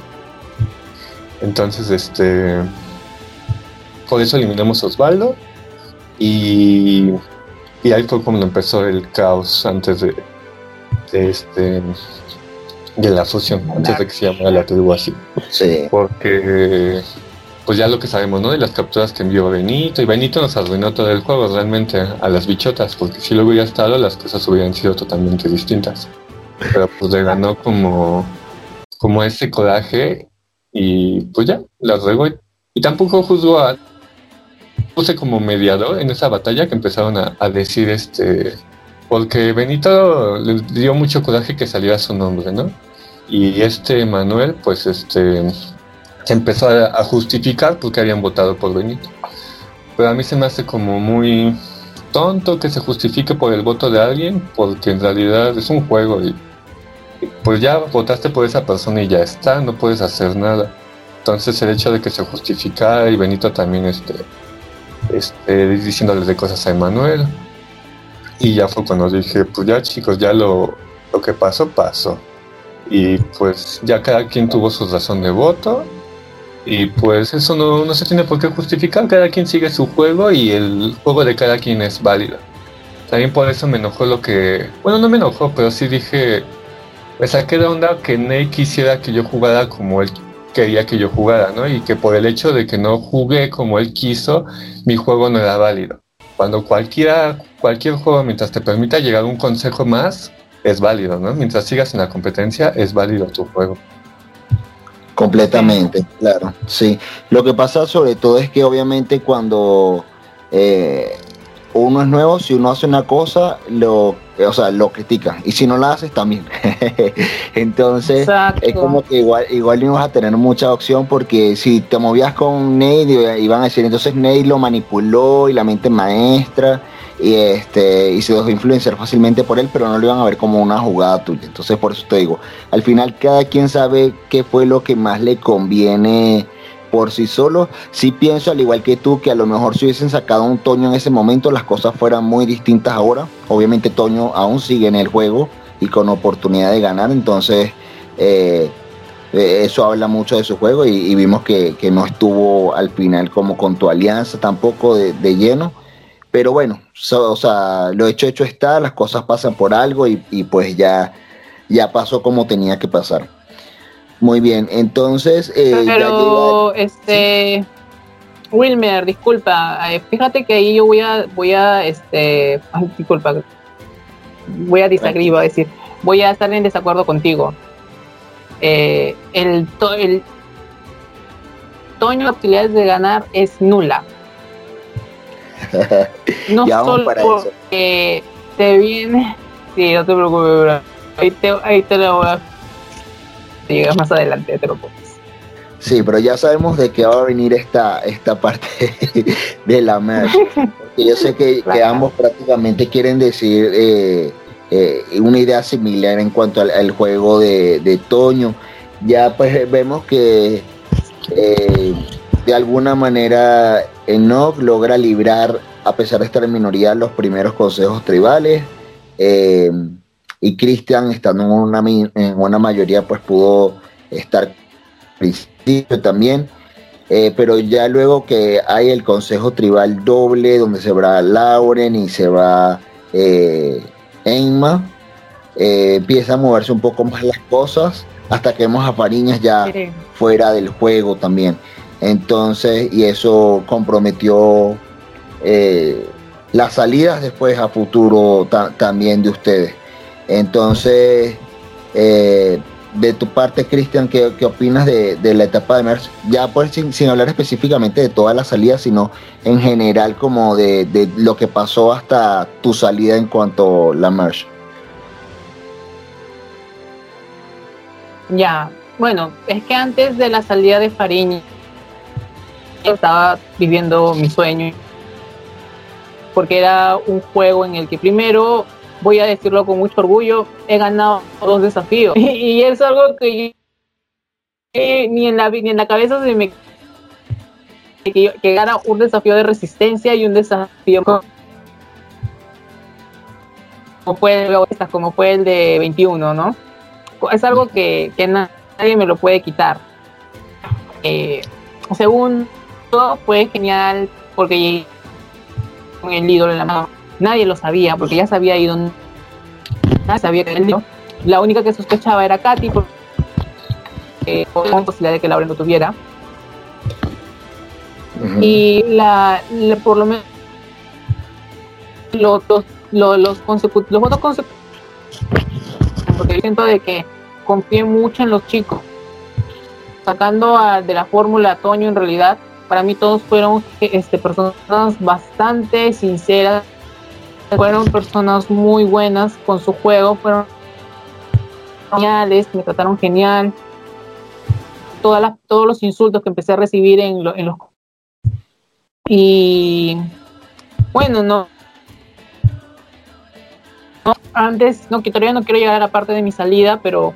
Entonces, este. Por eso eliminamos a Osvaldo. Y. Y ahí fue cuando empezó el caos antes de, de este de la fusión, antes de que se llamara la tribu así. Sí. Porque, pues ya lo que sabemos, ¿no? De las capturas que envió Benito, y Benito nos arruinó todo el juego realmente a las bichotas, porque si lo hubiera estado, las cosas hubieran sido totalmente distintas. Pero pues le ganó como, como ese coraje, y pues ya, la regó. Y tampoco juzgó a. Puse como mediador en esa batalla que empezaron a, a decir este porque Benito le dio mucho coraje que saliera su nombre, ¿no? Y este Manuel, pues este, empezó a, justificar porque habían votado por Benito. Pero a mí se me hace como muy tonto que se justifique por el voto de alguien, porque en realidad es un juego y, pues ya votaste por esa persona y ya está, no puedes hacer nada. Entonces el hecho de que se justificara y Benito también este, este diciéndoles de cosas a Emanuel. Y ya fue cuando dije, pues ya chicos, ya lo, lo que pasó, pasó. Y pues ya cada quien tuvo su razón de voto. Y pues eso no, no se tiene por qué justificar, cada quien sigue su juego y el juego de cada quien es válido. También por eso me enojó lo que... Bueno, no me enojó, pero sí dije... Me saqué de onda que Ney quisiera que yo jugara como él quería que yo jugara, ¿no? Y que por el hecho de que no jugué como él quiso, mi juego no era válido. Cuando cualquiera, cualquier juego, mientras te permita llegar un consejo más, es válido, ¿no? Mientras sigas en la competencia, es válido tu juego. Completamente, claro, sí. Lo que pasa sobre todo es que obviamente cuando eh, uno es nuevo, si uno hace una cosa, lo, o sea, lo critica. Y si no la haces, también. (laughs) Entonces, es como que igual, igual no vas a tener mucha opción porque si te movías con Nate, iban a decir, entonces Nate lo manipuló y la mente maestra y este y se dejó influenciar fácilmente por él, pero no lo iban a ver como una jugada tuya. Entonces por eso te digo, al final cada quien sabe qué fue lo que más le conviene por sí solo. Sí pienso, al igual que tú, que a lo mejor si hubiesen sacado un Toño en ese momento, las cosas fueran muy distintas ahora. Obviamente Toño aún sigue en el juego y con oportunidad de ganar, entonces eh, eh, eso habla mucho de su juego y, vimos que, no estuvo al final como con tu alianza tampoco de lleno pero bueno, o sea, lo hecho hecho está, las cosas pasan por algo y, pues ya, ya pasó como tenía que pasar. Muy bien, entonces... Eh, Pero, este... Wilmer, disculpa, eh, fíjate que ahí yo voy a, voy a, este, disculpa, voy a disagregar, voy a decir, voy a estar en desacuerdo contigo. Eh, el, el Toño, la posibilidad de ganar es nula. No (laughs) solo porque te viene. Sí, no te preocupes, Ahí te, ahí te lo voy a. Llegas más adelante, te lo pongo. Sí, pero ya sabemos de qué va a venir esta, esta parte (laughs) de la match. Porque yo sé que, ambos prácticamente quieren decir eh, eh, una idea similar en cuanto al, juego de, de, Toño. Ya pues vemos que eh, de alguna manera Enoch logra librar, a pesar de estar en minoría, los primeros consejos tribales. Eh, y Christian, estando en una, en una mayoría, pues pudo estar principio también. Eh, pero ya luego que hay el consejo tribal doble, donde se va Lauren y se va eh, Emma, empieza a moverse un poco más las cosas, hasta que vemos a Fariñas ya fuera del juego también. Entonces, y eso comprometió eh, las salidas después a futuro también de ustedes. Entonces, eh, de tu parte, Cristian, ¿qué, ¿qué, opinas de, la etapa de Merch? Ya pues sin, sin, hablar específicamente de toda la salida, sino en general como de, lo que pasó hasta tu salida en cuanto a la Merch. Ya, bueno, es que antes de la salida de Fariña, estaba viviendo mi sueño, porque era un juego en el que primero voy a decirlo con mucho orgullo, he ganado dos desafíos. (laughs) Y, es algo que, que ni, en la, ni en la cabeza se me... Que, que gana un desafío de resistencia y un desafío como fue, como fue el de 21, ¿no? Es algo que, nadie me lo puede quitar. Eh, según todo, fue genial porque con el ídolo en la mano. Nadie lo sabía porque ya se había ido. Nadie sabía que él la única que sospechaba era Katy porque eh, con posibilidad de que Laura lo tuviera. Uh -huh. y la, la, por lo menos los los, los, los, consecutivos los votos consecutivos porque yo siento de que confié mucho en los chicos sacando a, de la fórmula Toño en realidad para mí todos fueron este, personas bastante sinceras fueron personas muy buenas con su juego, fueron geniales, me trataron genial. Todas las, todos los insultos que empecé a recibir en, lo, en los... Y bueno, no, antes, no, que todavía no quiero llegar a la parte de mi salida, pero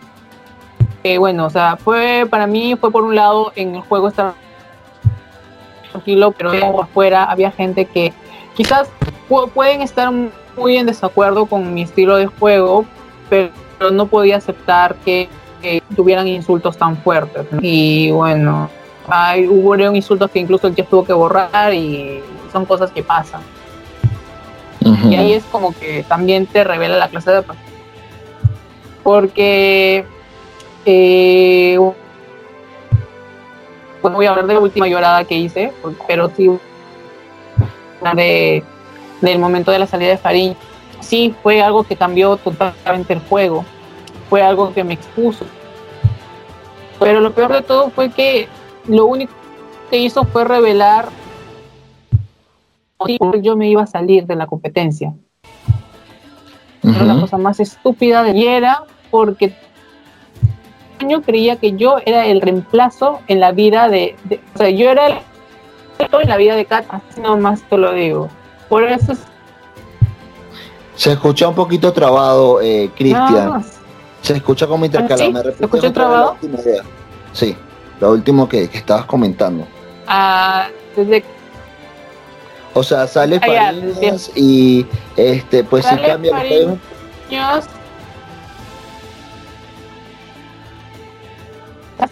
eh, bueno, o sea, fue para mí, fue por un lado en el juego estar tranquilo, pero afuera había gente que quizás pueden estar muy en desacuerdo con mi estilo de juego, pero no podía aceptar que, que tuvieran insultos tan fuertes. Y bueno, hay, hubo insultos que incluso el chef tuvo que borrar y son cosas que pasan. Uh -huh. Y ahí es como que también te revela la clase de porque eh, bueno, voy a hablar de la última llorada que hice, pero sí de, del momento de la salida de Farín. Sí, fue algo que cambió totalmente el juego, fue algo que me expuso. Pero lo peor de todo fue que lo único que hizo fue revelar yo me iba a salir de la competencia. Uh -huh. Era la cosa más estúpida de y era porque yo creía que yo era el reemplazo en la vida de, de o sea, yo era el en la vida de Kat, así nomás te lo digo. Por eso es... Se escucha un poquito trabado, eh, Cristian. Se escucha como intercalado. ¿Ah, ¿Sí? ¿Se escucha trabado? La sí, lo último que, que estabas comentando. Ah, desde o sea, sale ah, y este, pues si cambia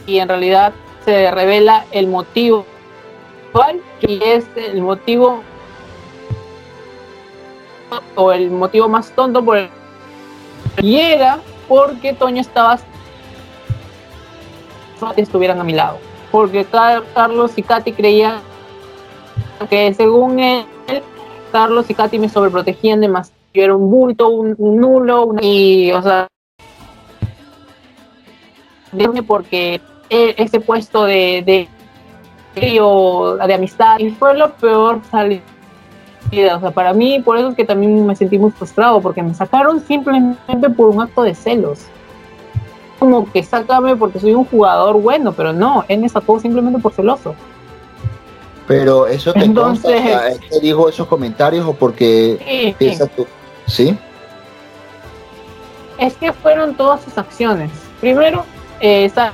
y en realidad se revela el motivo y es el motivo o el motivo más tonto por el y era porque Toño estaba estuvieran a mi lado. Porque Carlos y Katy creían que según él Carlos y Katy me sobreprotegían demasiado. Yo era un bulto, un, un nulo una, y o sea porque ese puesto de, de de amistad y fue lo peor salir o sea para mí por eso es que también me sentí muy frustrado porque me sacaron simplemente por un acto de celos. Como que sácame porque soy un jugador bueno pero no él me sacó simplemente por celoso. Pero eso te Entonces, consta, ¿él te dijo esos comentarios o porque sí, piensas tú sí es que fueron todas sus acciones. Primero eh, esa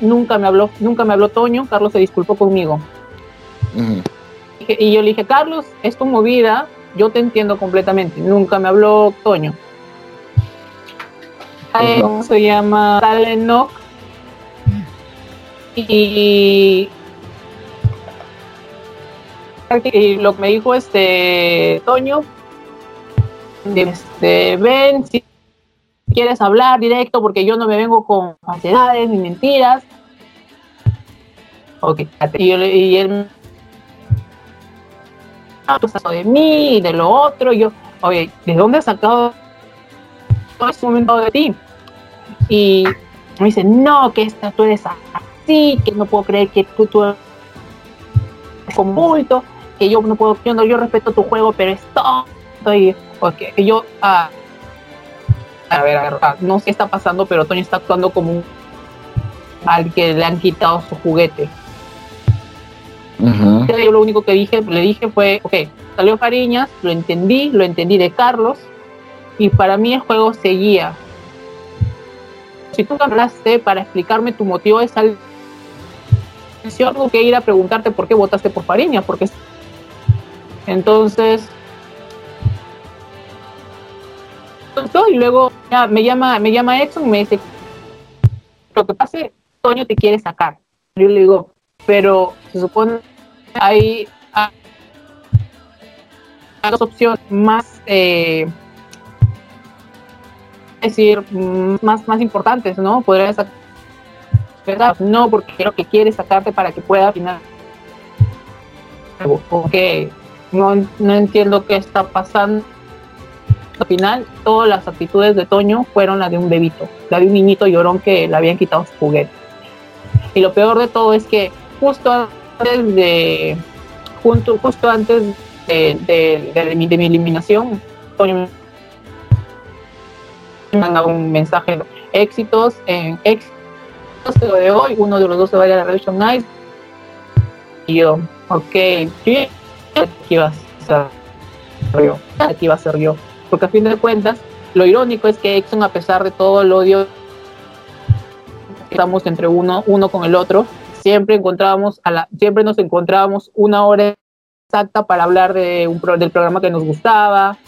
nunca me habló, nunca me habló Toño, Carlos se disculpó conmigo. Uh -huh. y, yo le dije, Carlos, es tu movida, yo te entiendo completamente, nunca me habló Toño. Uh -huh. Se llama Talenoc y, y lo que me dijo este Toño, este, ven, si quieres hablar directo porque yo no me vengo con falsedades ni mentiras. Ok, y, yo, y él de mí y de lo otro. Yo, oye, ¿de dónde has sacado todo este momento de ti? Y me dice, no, que esta, tú eres así, que no puedo creer que tú, tú eres con bulto, que yo no puedo, yo, no, yo respeto tu juego, pero es todo. Y okay, yo, ah, a ver, a ver, no sé qué está pasando, pero Toño está actuando como un al que le han quitado su juguete. Yo lo único que dije, le dije fue, ok, salió Fariñas, lo entendí, lo entendí de Carlos, y para mí el juego seguía. Si tú hablaste para explicarme tu motivo de salir, tengo que ir a preguntarte por qué votaste por Fariñas, porque entonces y luego ya, me llama me llama Exxon y me dice lo que pase Toño te quiere sacar yo le digo pero se supone hay, hay dos opciones más eh, decir más más importantes no podría sacar verdad no porque creo que quiere sacarte para que pueda final ok no, no entiendo qué está pasando al final todas las actitudes de Toño fueron las de un bebito, la de un niñito llorón que le habían quitado su juguete. Y lo peor de todo es que justo antes de junto, justo antes de, mi, eliminación, Toño me mandaba un mensaje éxitos en éxitos de hoy, uno de los dos se vaya a la Revolution Night. Y yo, ok, ¿qué iba a ser yo? ¿Qué iba a ser yo? Porque a fin de cuentas, lo irónico es que Exxon, a pesar de todo el odio que estamos entre uno, uno con el otro, siempre encontrábamos a la, siempre nos encontrábamos una hora exacta para hablar de un del programa que nos gustaba,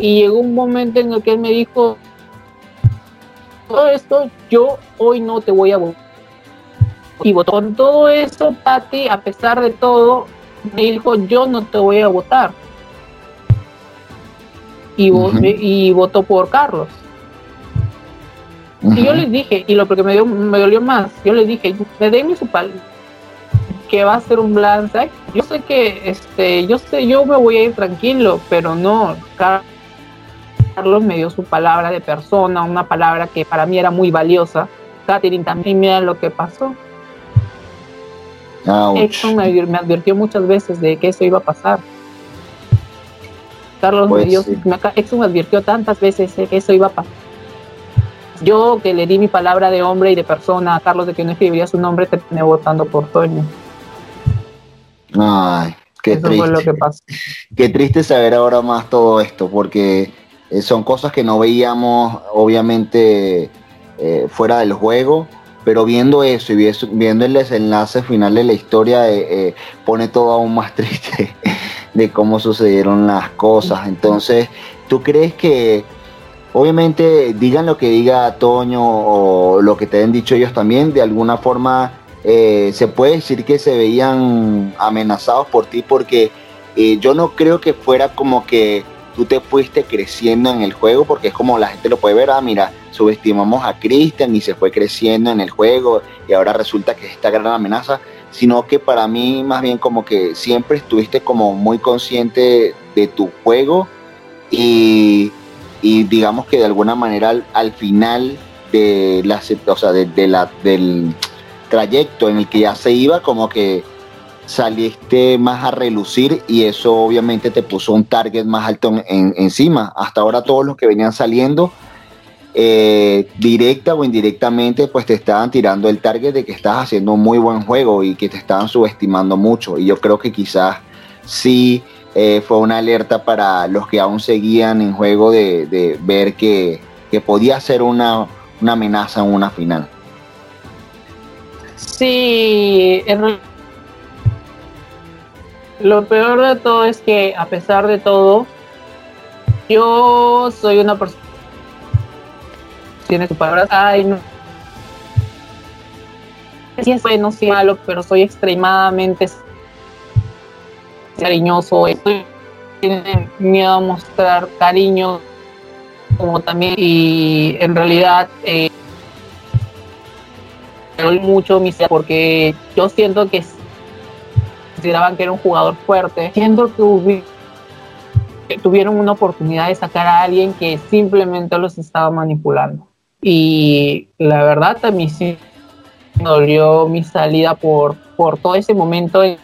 y llegó un momento en el que él me dijo todo esto yo hoy no te voy a votar y votó. Con todo eso Tati a pesar de todo me dijo yo no te voy a votar y, votó por Carlos. Y yo les dije, y lo que me, dio, me dolió más, yo les dije, me den mi su que va a ser un blindside. Yo sé que, este, yo sé, yo me voy a ir tranquilo, pero no, Carlos me dio su palabra de persona, una palabra que para mí era muy valiosa. Catherine también mira lo que pasó. Exxon me advirtió muchas veces de que eso iba a pasar. Carlos pues me dio, me advirtió tantas veces que eso iba a pasar. Yo que le di mi palabra de hombre y de persona a Carlos de que no escribiría su nombre, terminé votando por Toño. Ay, qué triste. Qué triste saber ahora más todo esto, porque eh, son cosas que no veíamos, obviamente, eh, fuera del juego, pero viendo eso y viendo el desenlace final de la historia, eh, pone todo aún más (laughs) triste de cómo sucedieron las cosas. Entonces, ¿tú crees que, obviamente, digan lo que diga Toño o lo que te han dicho ellos también, de alguna forma eh, se puede decir que se veían amenazados por ti? Porque eh, yo no creo que fuera como que tú te fuiste creciendo en el juego, porque es como la gente lo puede ver, ah, mira, subestimamos a Christian y se fue creciendo en el juego y ahora resulta que es esta gran amenaza sino que para mí más bien como que siempre estuviste como muy consciente de tu juego y, digamos que de alguna manera al, final de la, o sea, la, del trayecto en el que ya se iba como que saliste más a relucir y eso obviamente te puso un target más alto en, encima. Hasta ahora todos los que venían saliendo eh, directa o indirectamente, pues te estaban tirando el target de que estás haciendo un muy buen juego y que te estaban subestimando mucho. Y yo creo que quizás sí eh, fue una alerta para los que aún seguían en juego de, ver que, podía ser una, amenaza en una final. Sí, lo peor de todo es que a pesar de todo, yo soy una persona tiene sus palabras, ay, no. Si es bueno, si malo, pero soy extremadamente cariñoso, tiene miedo a mostrar cariño como también y en realidad eh, mucho mi porque yo siento que consideraban que era un jugador fuerte siento que tuvieron una oportunidad de sacar a alguien que simplemente los estaba manipulando. Y la verdad a mí sí me dolió mi salida por, por todo ese momento en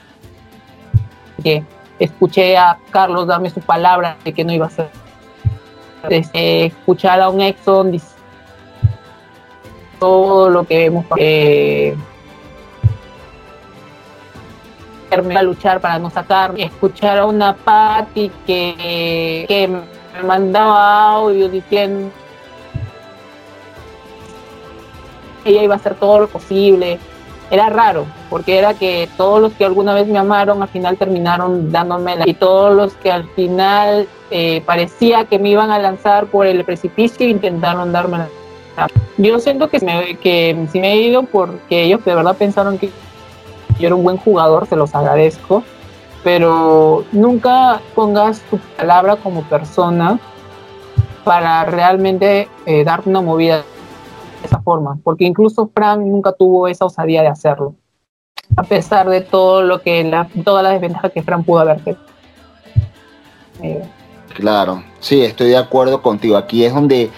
que escuché a Carlos darme su palabra de que no iba a ser. escuchar a un Exxon todo lo que vemos. Eh, a luchar para no sacar, escuchar a una Patty que, que me mandaba audio diciendo ella iba a hacer todo lo posible. Era raro, porque era que todos los que alguna vez me amaron al final terminaron dándome la... Y todos los que al final eh, parecía que me iban a lanzar por el precipicio intentaron darme la... Yo siento que, me, que si me he ido porque ellos de verdad pensaron que yo era un buen jugador, se los agradezco, pero nunca pongas tu palabra como persona para realmente eh, dar una movida esa forma, porque incluso Frank nunca tuvo esa osadía de hacerlo, a pesar de todo lo que la, todas las desventajas que Frank pudo haber tenido. Eh, claro, sí, estoy de acuerdo contigo. Aquí es donde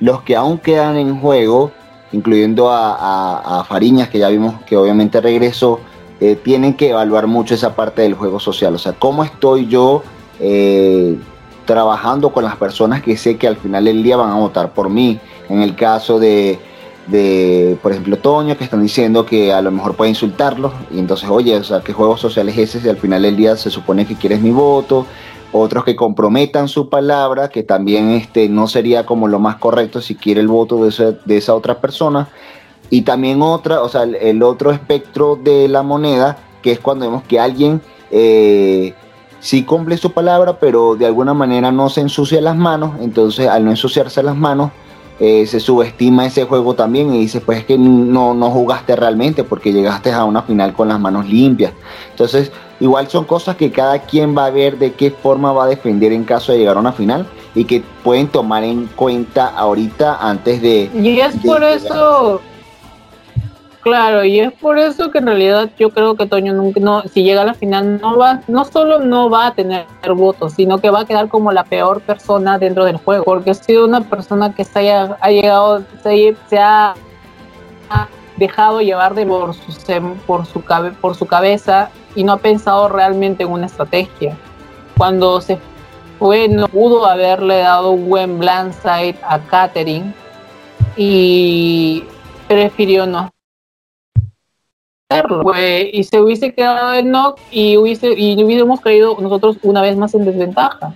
los que aún quedan en juego, incluyendo a, a Fariñas, que ya vimos que obviamente regresó, eh, tienen que evaluar mucho esa parte del juego social. O sea, cómo estoy yo eh, trabajando con las personas que sé que al final del día van a votar por mí. En el caso de, por ejemplo, Toño, que están diciendo que a lo mejor puede insultarlos. Y entonces, oye, o sea, ¿qué juego social es ese si al final del día se supone que quieres mi voto? Otros que comprometan su palabra, que también este, no sería como lo más correcto si quiere el voto de de esa otra persona. Y también otra, o sea, el, otro espectro de la moneda, que es cuando vemos que alguien eh, sí cumple su palabra, pero de alguna manera no se ensucia las manos, entonces al no ensuciarse las manos, eh, se subestima ese juego también y dice, pues es que no, no jugaste realmente porque llegaste a una final con las manos limpias. Entonces, igual son cosas que cada quien va a ver de qué forma va a defender en caso de llegar a una final y que pueden tomar en cuenta ahorita antes de... Y es por eso... Claro, y es por eso que en realidad yo creo que Toño nunca, no, si llega a la final no va, no solo no va a tener votos, sino que va a quedar como la peor persona dentro del juego, porque ha sido una persona que se haya, ha llegado, se, ha, dejado llevar de por su, por su por su cabeza y no ha pensado realmente en una estrategia. Cuando se fue no pudo haberle dado un buen blindside a Katherine y prefirió no y se hubiese quedado en knock y, hubiese, y hubiésemos caído nosotros una vez más en desventaja.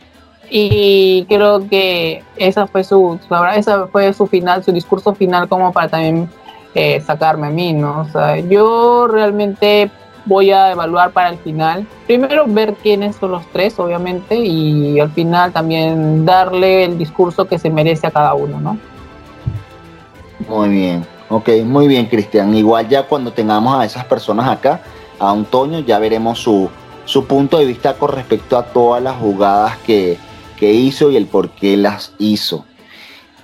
Y creo que esa fue su, esa fue su final, su discurso final como para también eh, sacarme a mí, ¿no? O sea, yo realmente voy a evaluar para el final. Primero ver quiénes son los tres, obviamente, y al final también darle el discurso que se merece a cada uno, ¿no? Muy bien. Ok, muy bien, Cristian. Igual ya cuando tengamos a esas personas acá, a Antonio, ya veremos su, su punto de vista con respecto a todas las jugadas que, hizo y el por qué las hizo.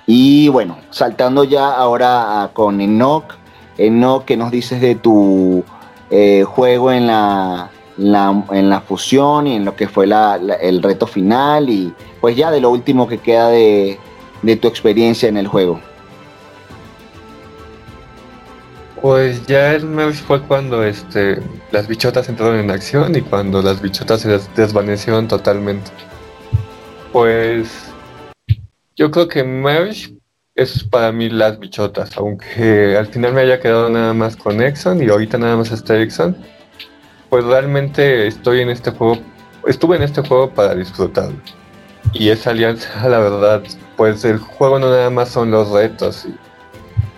Y bueno, saltando ya ahora con Enoch. Enoch, ¿qué nos dices de tu eh, juego en la, en la fusión y en lo que fue el reto final? Y pues ya de lo último que queda de, de tu experiencia en el juego. Pues ya el mes fue cuando este, las bichotas entraron en acción y cuando las bichotas se desvanecieron totalmente. Pues yo creo que Merge es para mí las bichotas, aunque al final me haya quedado nada más con Exxon y ahorita nada más está Exxon, pues realmente estoy en este juego, estuve en este juego para disfrutarlo. Y esa alianza, (laughs) la verdad, pues el juego no nada más son los retos y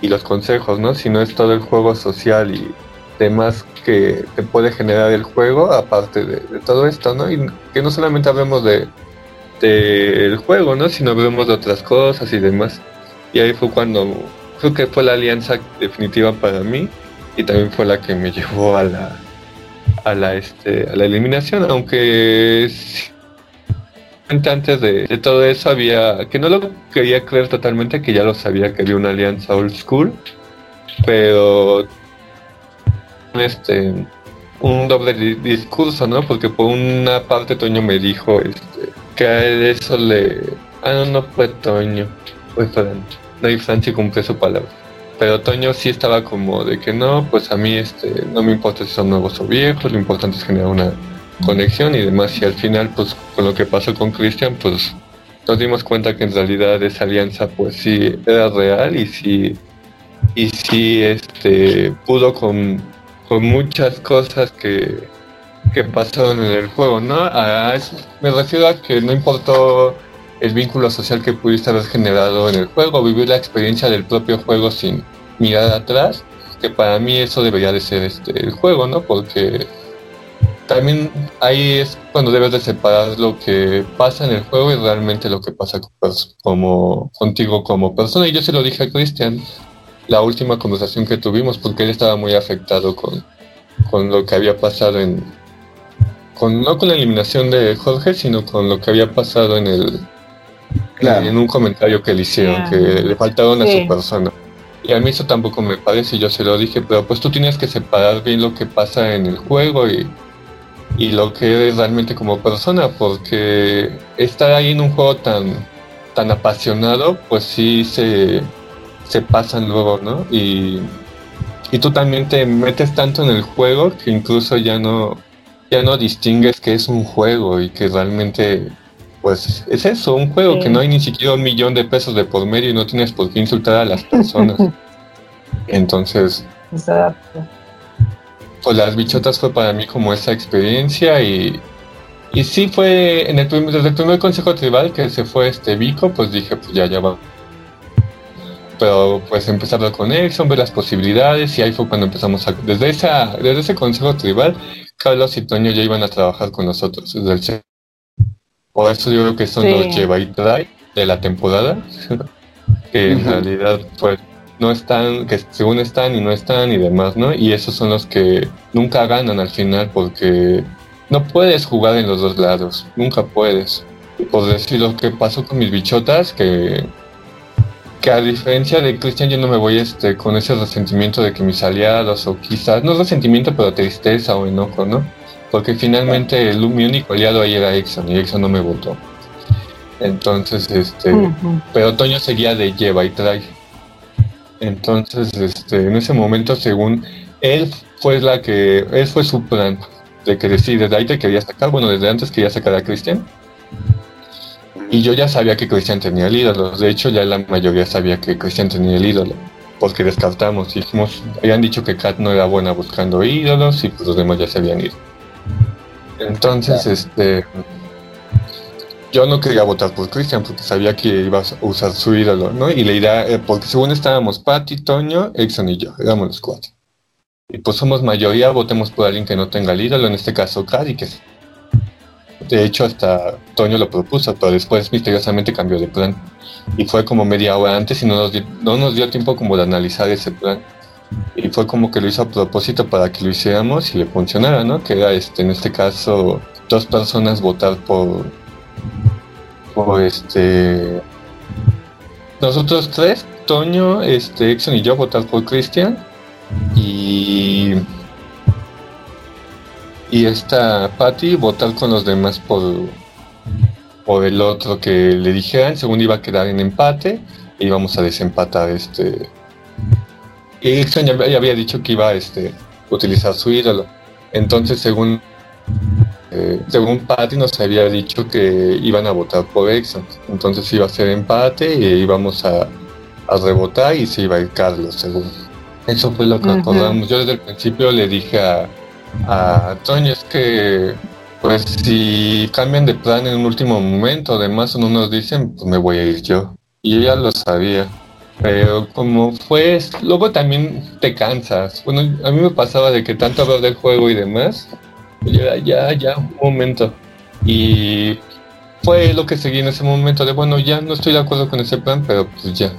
y los consejos, ¿no? Sino es todo el juego social y demás que te puede generar el juego, aparte de, todo esto, ¿no? Y que no solamente hablemos de del juego, ¿no? Sino hablemos de otras cosas y demás. Y ahí fue cuando creo que fue la alianza definitiva para mí y también fue la que me llevó a la a la este a la eliminación, aunque antes de, todo eso había, que no lo quería creer totalmente, que ya lo sabía que había una alianza old school, pero este un doble discurso, ¿no? Porque por una parte Toño me dijo, este, que a eso le... Ah, no, no fue Toño, fue Fran. Dave Franchi cumplió su palabra. Pero Toño sí estaba como de que no, pues a mí este no me importa si son nuevos o viejos, lo importante es generar una conexión y demás. Y al final, pues con lo que pasó con Christian, pues nos dimos cuenta que en realidad esa alianza pues sí era real y sí y sí este pudo con, con muchas cosas que, que pasaron en el juego, ¿no? A eso me refiero a que no importó el vínculo social que pudiste haber generado en el juego, vivir la experiencia del propio juego sin mirar atrás, que para mí eso debería de ser este el juego, ¿no? Porque también ahí es cuando debes de separar lo que pasa en el juego y realmente lo que pasa como contigo como persona. Y yo se lo dije a Cristian la última conversación que tuvimos porque él estaba muy afectado con, con lo que había pasado en con no con la eliminación de Jorge, sino con lo que había pasado en el en un comentario que le hicieron, que le faltaron a su persona. Y a mí eso tampoco me parece, yo se lo dije, pero pues tú tienes que separar bien lo que pasa en el juego y, y lo que eres realmente como persona, porque estar ahí en un juego tan, tan apasionado, pues sí se, se pasan luego, ¿no? Y, y tú también te metes tanto en el juego que incluso ya no, ya no distingues que es un juego y que realmente pues es eso, un juego que no hay ni siquiera un millón de pesos de por medio y no tienes por qué insultar a las personas. (laughs) Entonces, Exacto. Pues las bichotas fue para mí como esa experiencia y, y sí fue en el desde el primer consejo tribal que se fue este Vico, pues dije, pues ya, ya va. Pero pues empecé a hablar con ver las posibilidades y ahí fue cuando empezamos a... Desde, esa, desde ese consejo tribal, Carlos y Toño ya iban a trabajar con nosotros desde el por eso yo creo que son los lleva y trae de la temporada. (laughs) que en realidad, pues, no están, que según están y no están y demás, ¿no? Y esos son los que nunca ganan al final porque no puedes jugar en los dos lados, nunca puedes. Por decir lo que pasó con mis bichotas, que, que a diferencia de Christian yo no me voy este, con ese resentimiento de que mis aliados o quizás, no resentimiento pero tristeza o enojo, ¿no? porque finalmente el, mi único aliado ahí era Exxon y Exxon no me votó. Entonces, este, pero Toño seguía de lleva y trae. Entonces, este, en ese momento, según él fue la que, él fue su plan de que decide, desde ahí te quería sacar, bueno, desde antes quería sacar a Cristian. Y yo ya sabía que Cristian tenía el ídolo, de hecho ya la mayoría sabía que Cristian tenía el ídolo, porque descartamos, dijimos, habían dicho que Kat no era buena buscando ídolos y pues los demás ya se habían ido. Entonces, este yo no quería votar por Cristian porque sabía que iba a usar su ídolo, ¿no? Y la idea, eh, porque según estábamos Patty, Toño, Exxon y yo, éramos los cuatro. Y pues somos mayoría, votemos por alguien que no tenga el ídolo, en este caso Cady, que de hecho hasta Toño lo propuso, pero después misteriosamente cambió de plan. Y fue como media hora antes y no nos no nos dio tiempo como de analizar ese plan y fue como que lo hizo a propósito para que lo hiciéramos y le funcionara, ¿no? Que era este, en este caso, dos personas votar por, por este, nosotros tres, Toño, este, Exxon y yo votar por Cristian y y esta Patty votar con los demás por por el otro que le dijeran, según iba a quedar en empate, y íbamos a desempatar este ya, había dicho que iba a este, utilizar su ídolo. Entonces, según eh, según Patty nos había dicho que iban a votar por Exxon. Entonces iba a ser empate y íbamos a, a rebotar y se iba a ir Carlos, según. Eso fue lo que acordamos. Yo desde el principio le dije a, a Toño, es que pues si cambian de plan en un último momento, además no nos dicen, pues me voy a ir yo. Y ya lo sabía. Pero como fue, luego también te cansas. Bueno, a mí me pasaba de que tanto hablar del juego y demás, ya, ya, ya, un momento. Y fue lo que seguí en ese momento de, bueno, ya no estoy de acuerdo con ese plan, pero pues ya.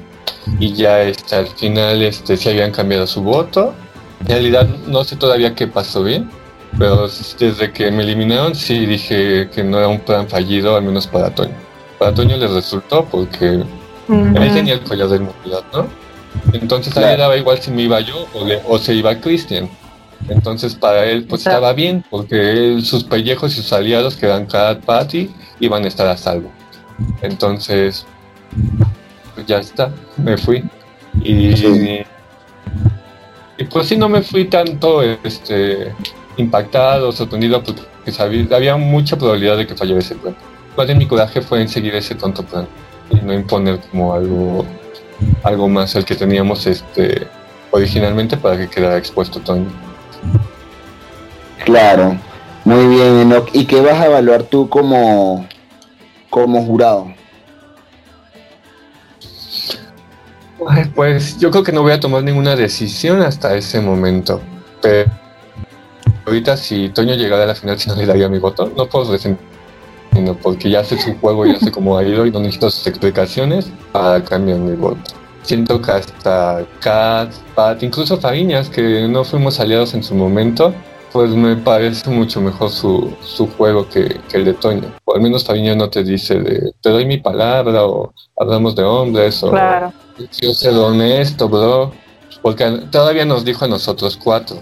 Y ya este, al final este, se habían cambiado su voto. En realidad no sé todavía qué pasó bien, pero desde que me eliminaron sí dije que no era un plan fallido, al menos para Toño. Para Toño le resultó porque Ahí tenía el collar de inmunidad, ¿no? Entonces a él daba igual si me iba yo o, se iba Christian. Entonces para él pues estaba bien, porque sus pellejos y sus aliados que eran Cat, Patty iban a estar a salvo. Entonces, pues ya está, me fui. Y, y pues sí, no me fui tanto este, impactado, sorprendido, porque sabía, había mucha probabilidad de que fallara ese plan. Más de mi coraje fue en seguir ese tonto plan y no imponer como algo, algo más el que teníamos este, originalmente para que quedara expuesto Toño. Claro, muy bien, Enoch. ¿Y qué vas a evaluar tú como, como jurado? Pues yo creo que no voy a tomar ninguna decisión hasta ese momento. Pero ahorita si Toño llegara a la final, (laughs) si no le daría mi voto, no puedo resentir porque ya sé su juego, ya sé cómo ha ido y no necesito sus explicaciones para cambiar mi voto. Siento que hasta Kat, Pat, incluso Fariñas, que no fuimos aliados en su momento, pues me parece mucho mejor su, su juego que, el de Toño. O al menos Fariñas no te dice de te doy mi palabra o hablamos de hombres o claro. yo sé lo honesto, bro. Porque todavía nos dijo a nosotros cuatro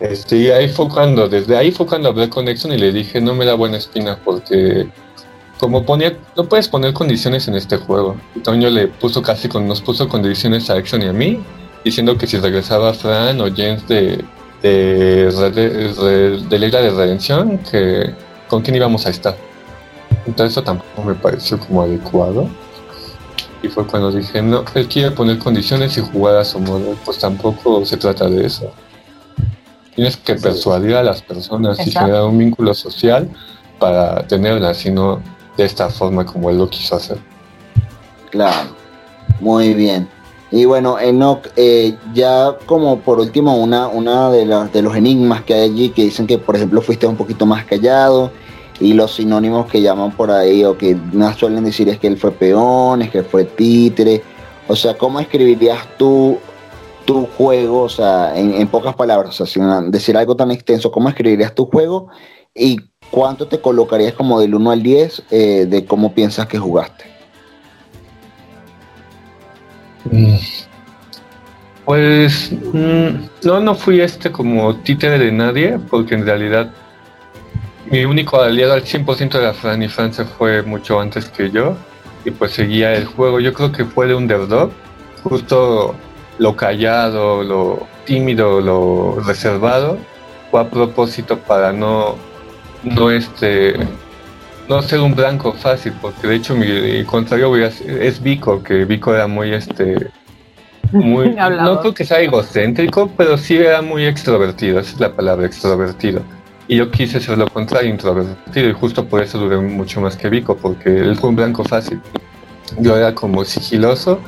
este, y ahí fue cuando, desde ahí fue cuando hablé con Exxon y le dije, no me da buena espina porque como ponía, no puedes poner condiciones en este juego. Toño le puso casi con, nos puso condiciones a Exxon y a mí, diciendo que si regresaba Fran o James de, de, de, de, Ley de Redención, que con quién íbamos a estar. Entonces eso tampoco me pareció como adecuado. Y fue cuando dije, no, él quiere poner condiciones y jugar a su modo, pues tampoco se trata de eso. Tienes que persuadir a las personas y generar un vínculo social para tenerla, sino de esta forma como él lo quiso hacer. Claro, muy bien. Y bueno, Enoch, eh, ya como por último, una, una de, las de los enigmas que hay allí, que dicen que por ejemplo fuiste un poquito más callado, y los sinónimos que llaman por ahí, o que más suelen decir es que él fue peón, es que fue títere. O sea, ¿cómo escribirías tú tu juego, o sea, en, pocas palabras, o sea, decir algo tan extenso, ¿cómo escribirías tu juego y cuánto te colocarías como del 1 al 10 eh, de cómo piensas que jugaste? Mm. Pues mm, no, no fui este como títere de nadie, porque en realidad mi único aliado al 100% de la Fran y Fran se fue mucho antes que yo, y pues seguía el juego. Yo creo que fue de underdog, justo lo callado, lo tímido, lo reservado, fue a propósito para no, no este, no ser un blanco fácil, porque de hecho mi contrario es Vico, que Vico era muy este muy (laughs) no creo que sea egocéntrico, pero sí era muy extrovertido, esa es la palabra extrovertido. Y yo quise ser lo contrario, introvertido, y justo por eso duré mucho más que Vico, porque él fue un blanco fácil. Yo era como sigiloso,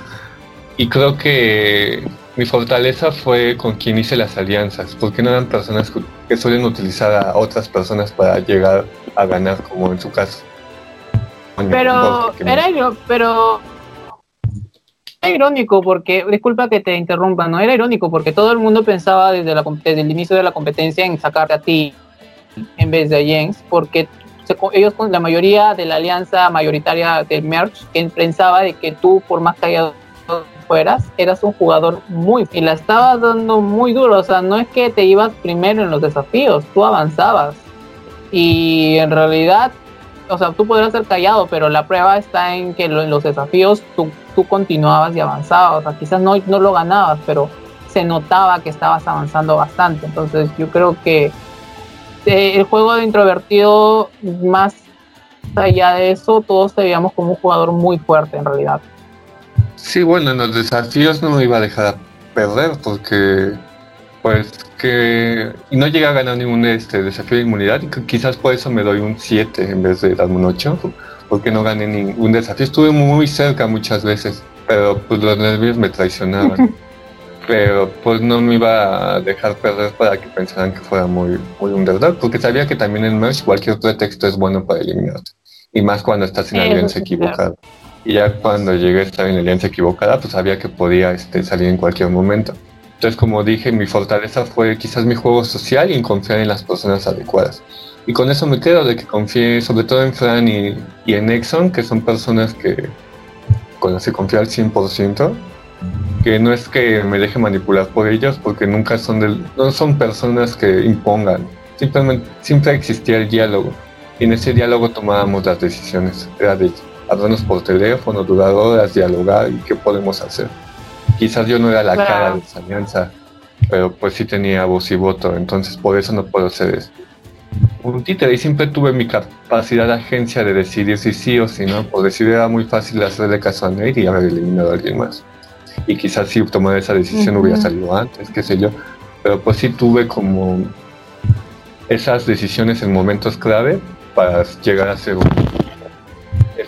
y creo que mi fortaleza fue con quien hice las alianzas, porque no eran personas que suelen utilizar a otras personas para llegar a ganar, como en su caso. Pero era, pero era irónico porque, disculpa que te interrumpa, no era irónico porque todo el mundo pensaba desde, la, desde el inicio de la competencia en sacarte a ti en vez de a Jens, porque ellos con la mayoría de la alianza mayoritaria del Merch pensaba de que tú, por más callado fueras, eras un jugador muy y la estabas dando muy duro, o sea, no es que te ibas primero en los desafíos, tú avanzabas. Y en realidad, o sea, tú podrías ser callado, pero la prueba está en que en los desafíos tú, tú continuabas y avanzabas, o sea, quizás no, no lo ganabas, pero se notaba que estabas avanzando bastante. Entonces, yo creo que eh, el juego de introvertido, más allá de eso, todos te veíamos como un jugador muy fuerte en realidad. Sí, bueno, en los desafíos no me iba a dejar perder porque pues que no llegué a ganar ningún este desafío de inmunidad y quizás por eso me doy un 7 en vez de darme un 8 porque no gané ningún desafío. Estuve muy cerca muchas veces, pero pues los nervios me traicionaban. (laughs) pero pues no me iba a dejar perder para que pensaran que fuera muy, muy underdog, porque sabía que también en Merge cualquier pretexto es bueno para eliminarte. Y más cuando estás en alianza equivocada. Y ya cuando llegué a estar en alianza equivocada, pues sabía que podía este, salir en cualquier momento. Entonces, como dije, mi fortaleza fue quizás mi juego social y en confiar en las personas adecuadas. Y con eso me quedo de que confié sobre todo en Fran y, en Exxon, que son personas que con las que confío al 100%, que no es que me deje manipular por ellos, porque nunca son del, no son personas que impongan, simplemente siempre existía el diálogo Y en ese diálogo tomábamos las decisiones. Era de hablarnos por teléfono, durar horas, dialogar y qué podemos hacer. Quizás yo no era la cara de esa alianza, pero pues sí tenía voz y voto, entonces por eso no puedo ser eso. un títere y siempre tuve mi capacidad de agencia de decidir si sí o si no. Por decidir era muy fácil hacerle caso a Nate y haber eliminado a alguien más. Y quizás si tomar esa decisión hubiera salido antes, qué sé yo. Pero pues sí tuve como esas decisiones en momentos clave para llegar a ser un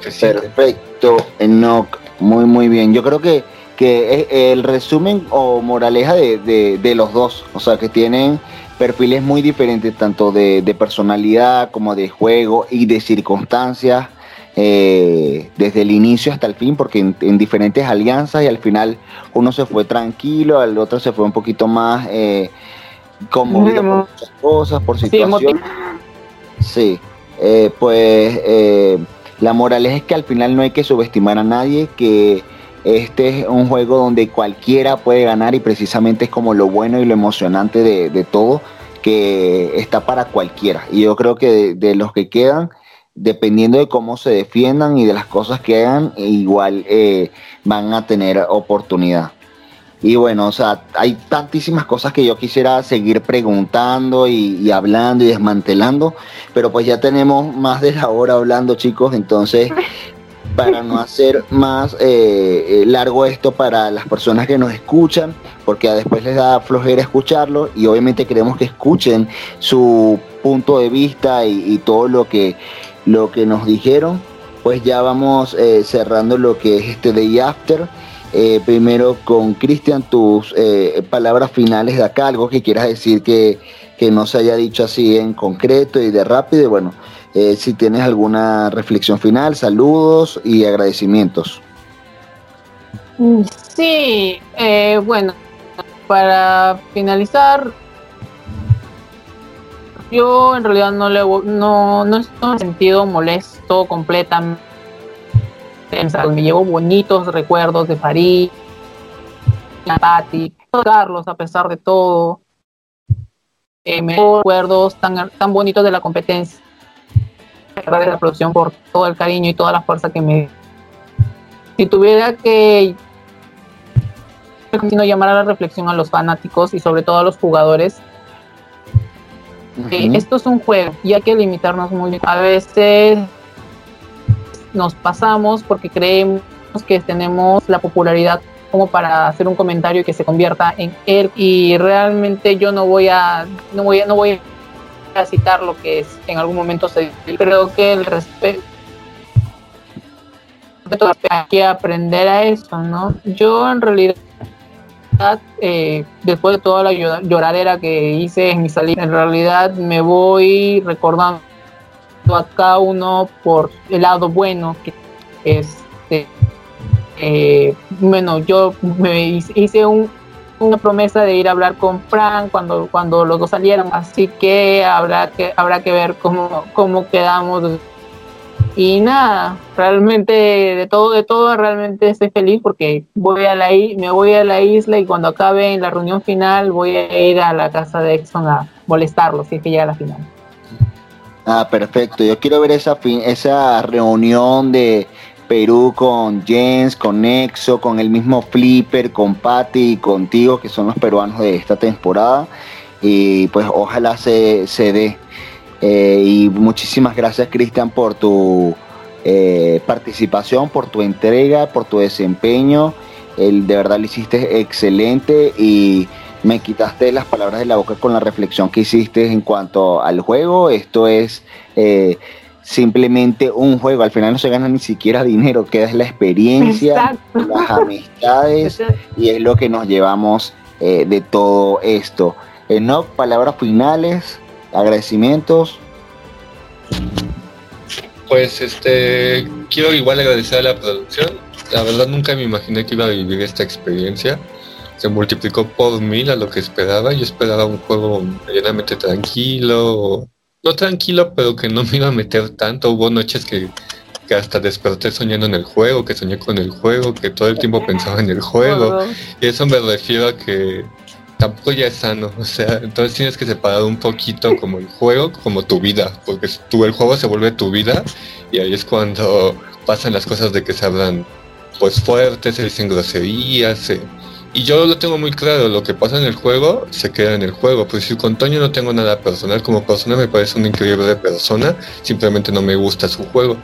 Perfecto, Enoch. Muy, muy bien. Yo creo que, que el resumen o moraleja de, los dos, o sea, que tienen perfiles muy diferentes, tanto de, personalidad como de juego y de circunstancias, eh, desde el inicio hasta el fin, porque en, diferentes alianzas y al final uno se fue tranquilo, el otro se fue un poquito más eh, conmovido por muchas cosas, por situaciones. Sí, eh, pues eh, la moraleja es que al final no hay que subestimar a nadie, que este es un juego donde cualquiera puede ganar y precisamente es como lo bueno y lo emocionante de, todo, que está para cualquiera. Y yo creo que de, los que quedan, dependiendo de cómo se defiendan y de las cosas que hagan, igual eh, van a tener oportunidad. Y bueno, o sea, hay tantísimas cosas que yo quisiera seguir preguntando y, hablando y desmantelando, pero pues ya tenemos más de la hora hablando, chicos, entonces (laughs) para no hacer más eh, eh, largo esto para las personas que nos escuchan, porque después les da flojera escucharlo y obviamente queremos que escuchen su punto de vista y, todo lo que, lo que nos dijeron, pues ya vamos eh, cerrando lo que es este Day After. Eh, primero con Cristian, tus eh, palabras finales de acá, algo que quieras decir que, no se haya dicho así en concreto y de rápido. bueno, eh, si tienes alguna reflexión final, saludos y agradecimientos. Mm, sí, bueno, para finalizar, yo en realidad no le no, no en sentido molesto completamente me llevo bonitos recuerdos de París, la Patti, Carlos, a pesar de todo. Eh, me llevo recuerdos tan, tan bonitos de la competencia, de la producción por todo el cariño y toda la fuerza que me si tuviera que llamar a la reflexión a los fanáticos y sobre todo a los jugadores eh, esto es un juego y hay que limitarnos muy a veces nos pasamos porque creemos que tenemos la popularidad como para hacer un comentario que se convierta en él. Y realmente yo no voy a no voy a, no voy a citar lo que es, en algún momento se creo que el respeto hay que aprender a eso no yo en realidad eh, después de toda la lloradera que hice en mi salida en realidad me voy recordando a cada uno por el lado bueno que este eh, bueno yo me hice una promesa de ir a hablar con Frank cuando cuando los dos salieron así que habrá que habrá que ver cómo cómo quedamos. Y nada realmente de todo de todo realmente estoy feliz porque voy a la me voy a la isla y cuando acabe en la reunión final voy a ir a la casa de Exxon a molestarlo si es que llega a la final Ah, perfecto. Yo quiero ver esa, esa reunión de Perú con Jens, con Nexo, con el mismo Flipper, con Patty y contigo, que son los peruanos de esta temporada. Y pues ojalá se, se dé. Eh, y muchísimas gracias, Cristian, por tu eh, participación, por tu entrega, por tu desempeño. El, de verdad lo hiciste excelente y me quitaste las palabras de la boca con la reflexión que hiciste en cuanto al juego. Esto es eh, simplemente un juego. Al final no se gana ni siquiera dinero, queda es la experiencia, las amistades (laughs) y es lo que nos llevamos eh, de todo esto. Eh, no, palabras finales, agradecimientos. Pues este quiero igual agradecer a la producción. La verdad nunca me imaginé que iba a vivir esta experiencia se multiplicó por mil a lo que esperaba. Yo esperaba un juego medianamente tranquilo, no tranquilo, pero que no me iba a meter tanto. Hubo noches que, que hasta desperté soñando en el juego, que soñé con el juego, que todo el tiempo pensaba en el juego. Y eso me refiero a que tampoco ya es sano, o sea, entonces tienes que separar un poquito como el juego, como tu vida, porque tú, el juego se vuelve tu vida y ahí es cuando pasan las cosas de que se hablan pues fuertes, se dicen groserías, y yo lo tengo muy claro, lo que pasa en el juego se queda en el juego, pues si con Toño no tengo nada personal, como persona me parece una increíble persona, simplemente no me gusta su juego,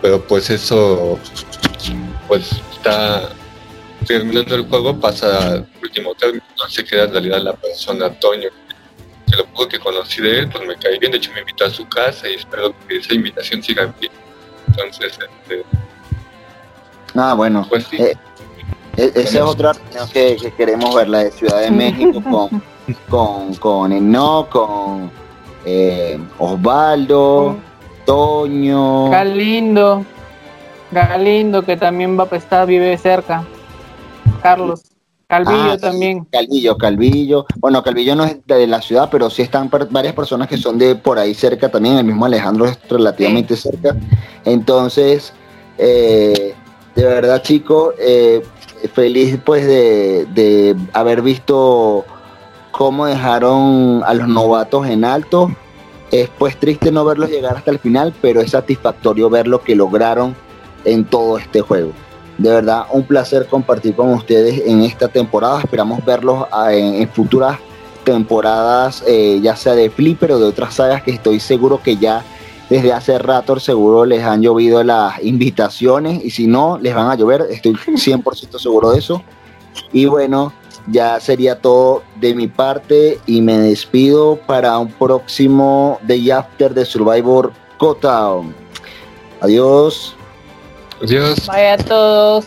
pero pues eso pues está terminando el juego, pasa al último término, no se queda en realidad la persona Toño. Que lo poco que conocí de él, pues me cae bien, de hecho me invitó a su casa y espero que esa invitación siga en pie. Entonces, este, Ah, bueno. Pues sí. Eh, esa es otra que, que, queremos ver, la de Ciudad de México (laughs) con, con, con Eno, con eh, Osvaldo, Toño. Galindo, Galindo que también va a estar, vive cerca. Carlos. Calvillo ah, también. Calvillo, Calvillo. Bueno, Calvillo no es de la ciudad, pero sí están varias personas que son de por ahí cerca también. El mismo Alejandro es relativamente cerca. Entonces, eh, de verdad, chicos, eh, feliz pues de, haber visto cómo dejaron a los novatos en alto. Es pues triste no verlos llegar hasta el final, pero es satisfactorio ver lo que lograron en todo este juego. De verdad, un placer compartir con ustedes en esta temporada. Esperamos verlos ah, en, futuras temporadas, eh, ya sea de Flipper o de otras sagas que estoy seguro que ya desde hace rato seguro les han llovido las invitaciones y si no, les van a llover, estoy 100% seguro de eso. Y bueno, ya sería todo de mi parte y me despido para un próximo Day After de Survivor Cotown. Adiós. Adiós. Bye a todos.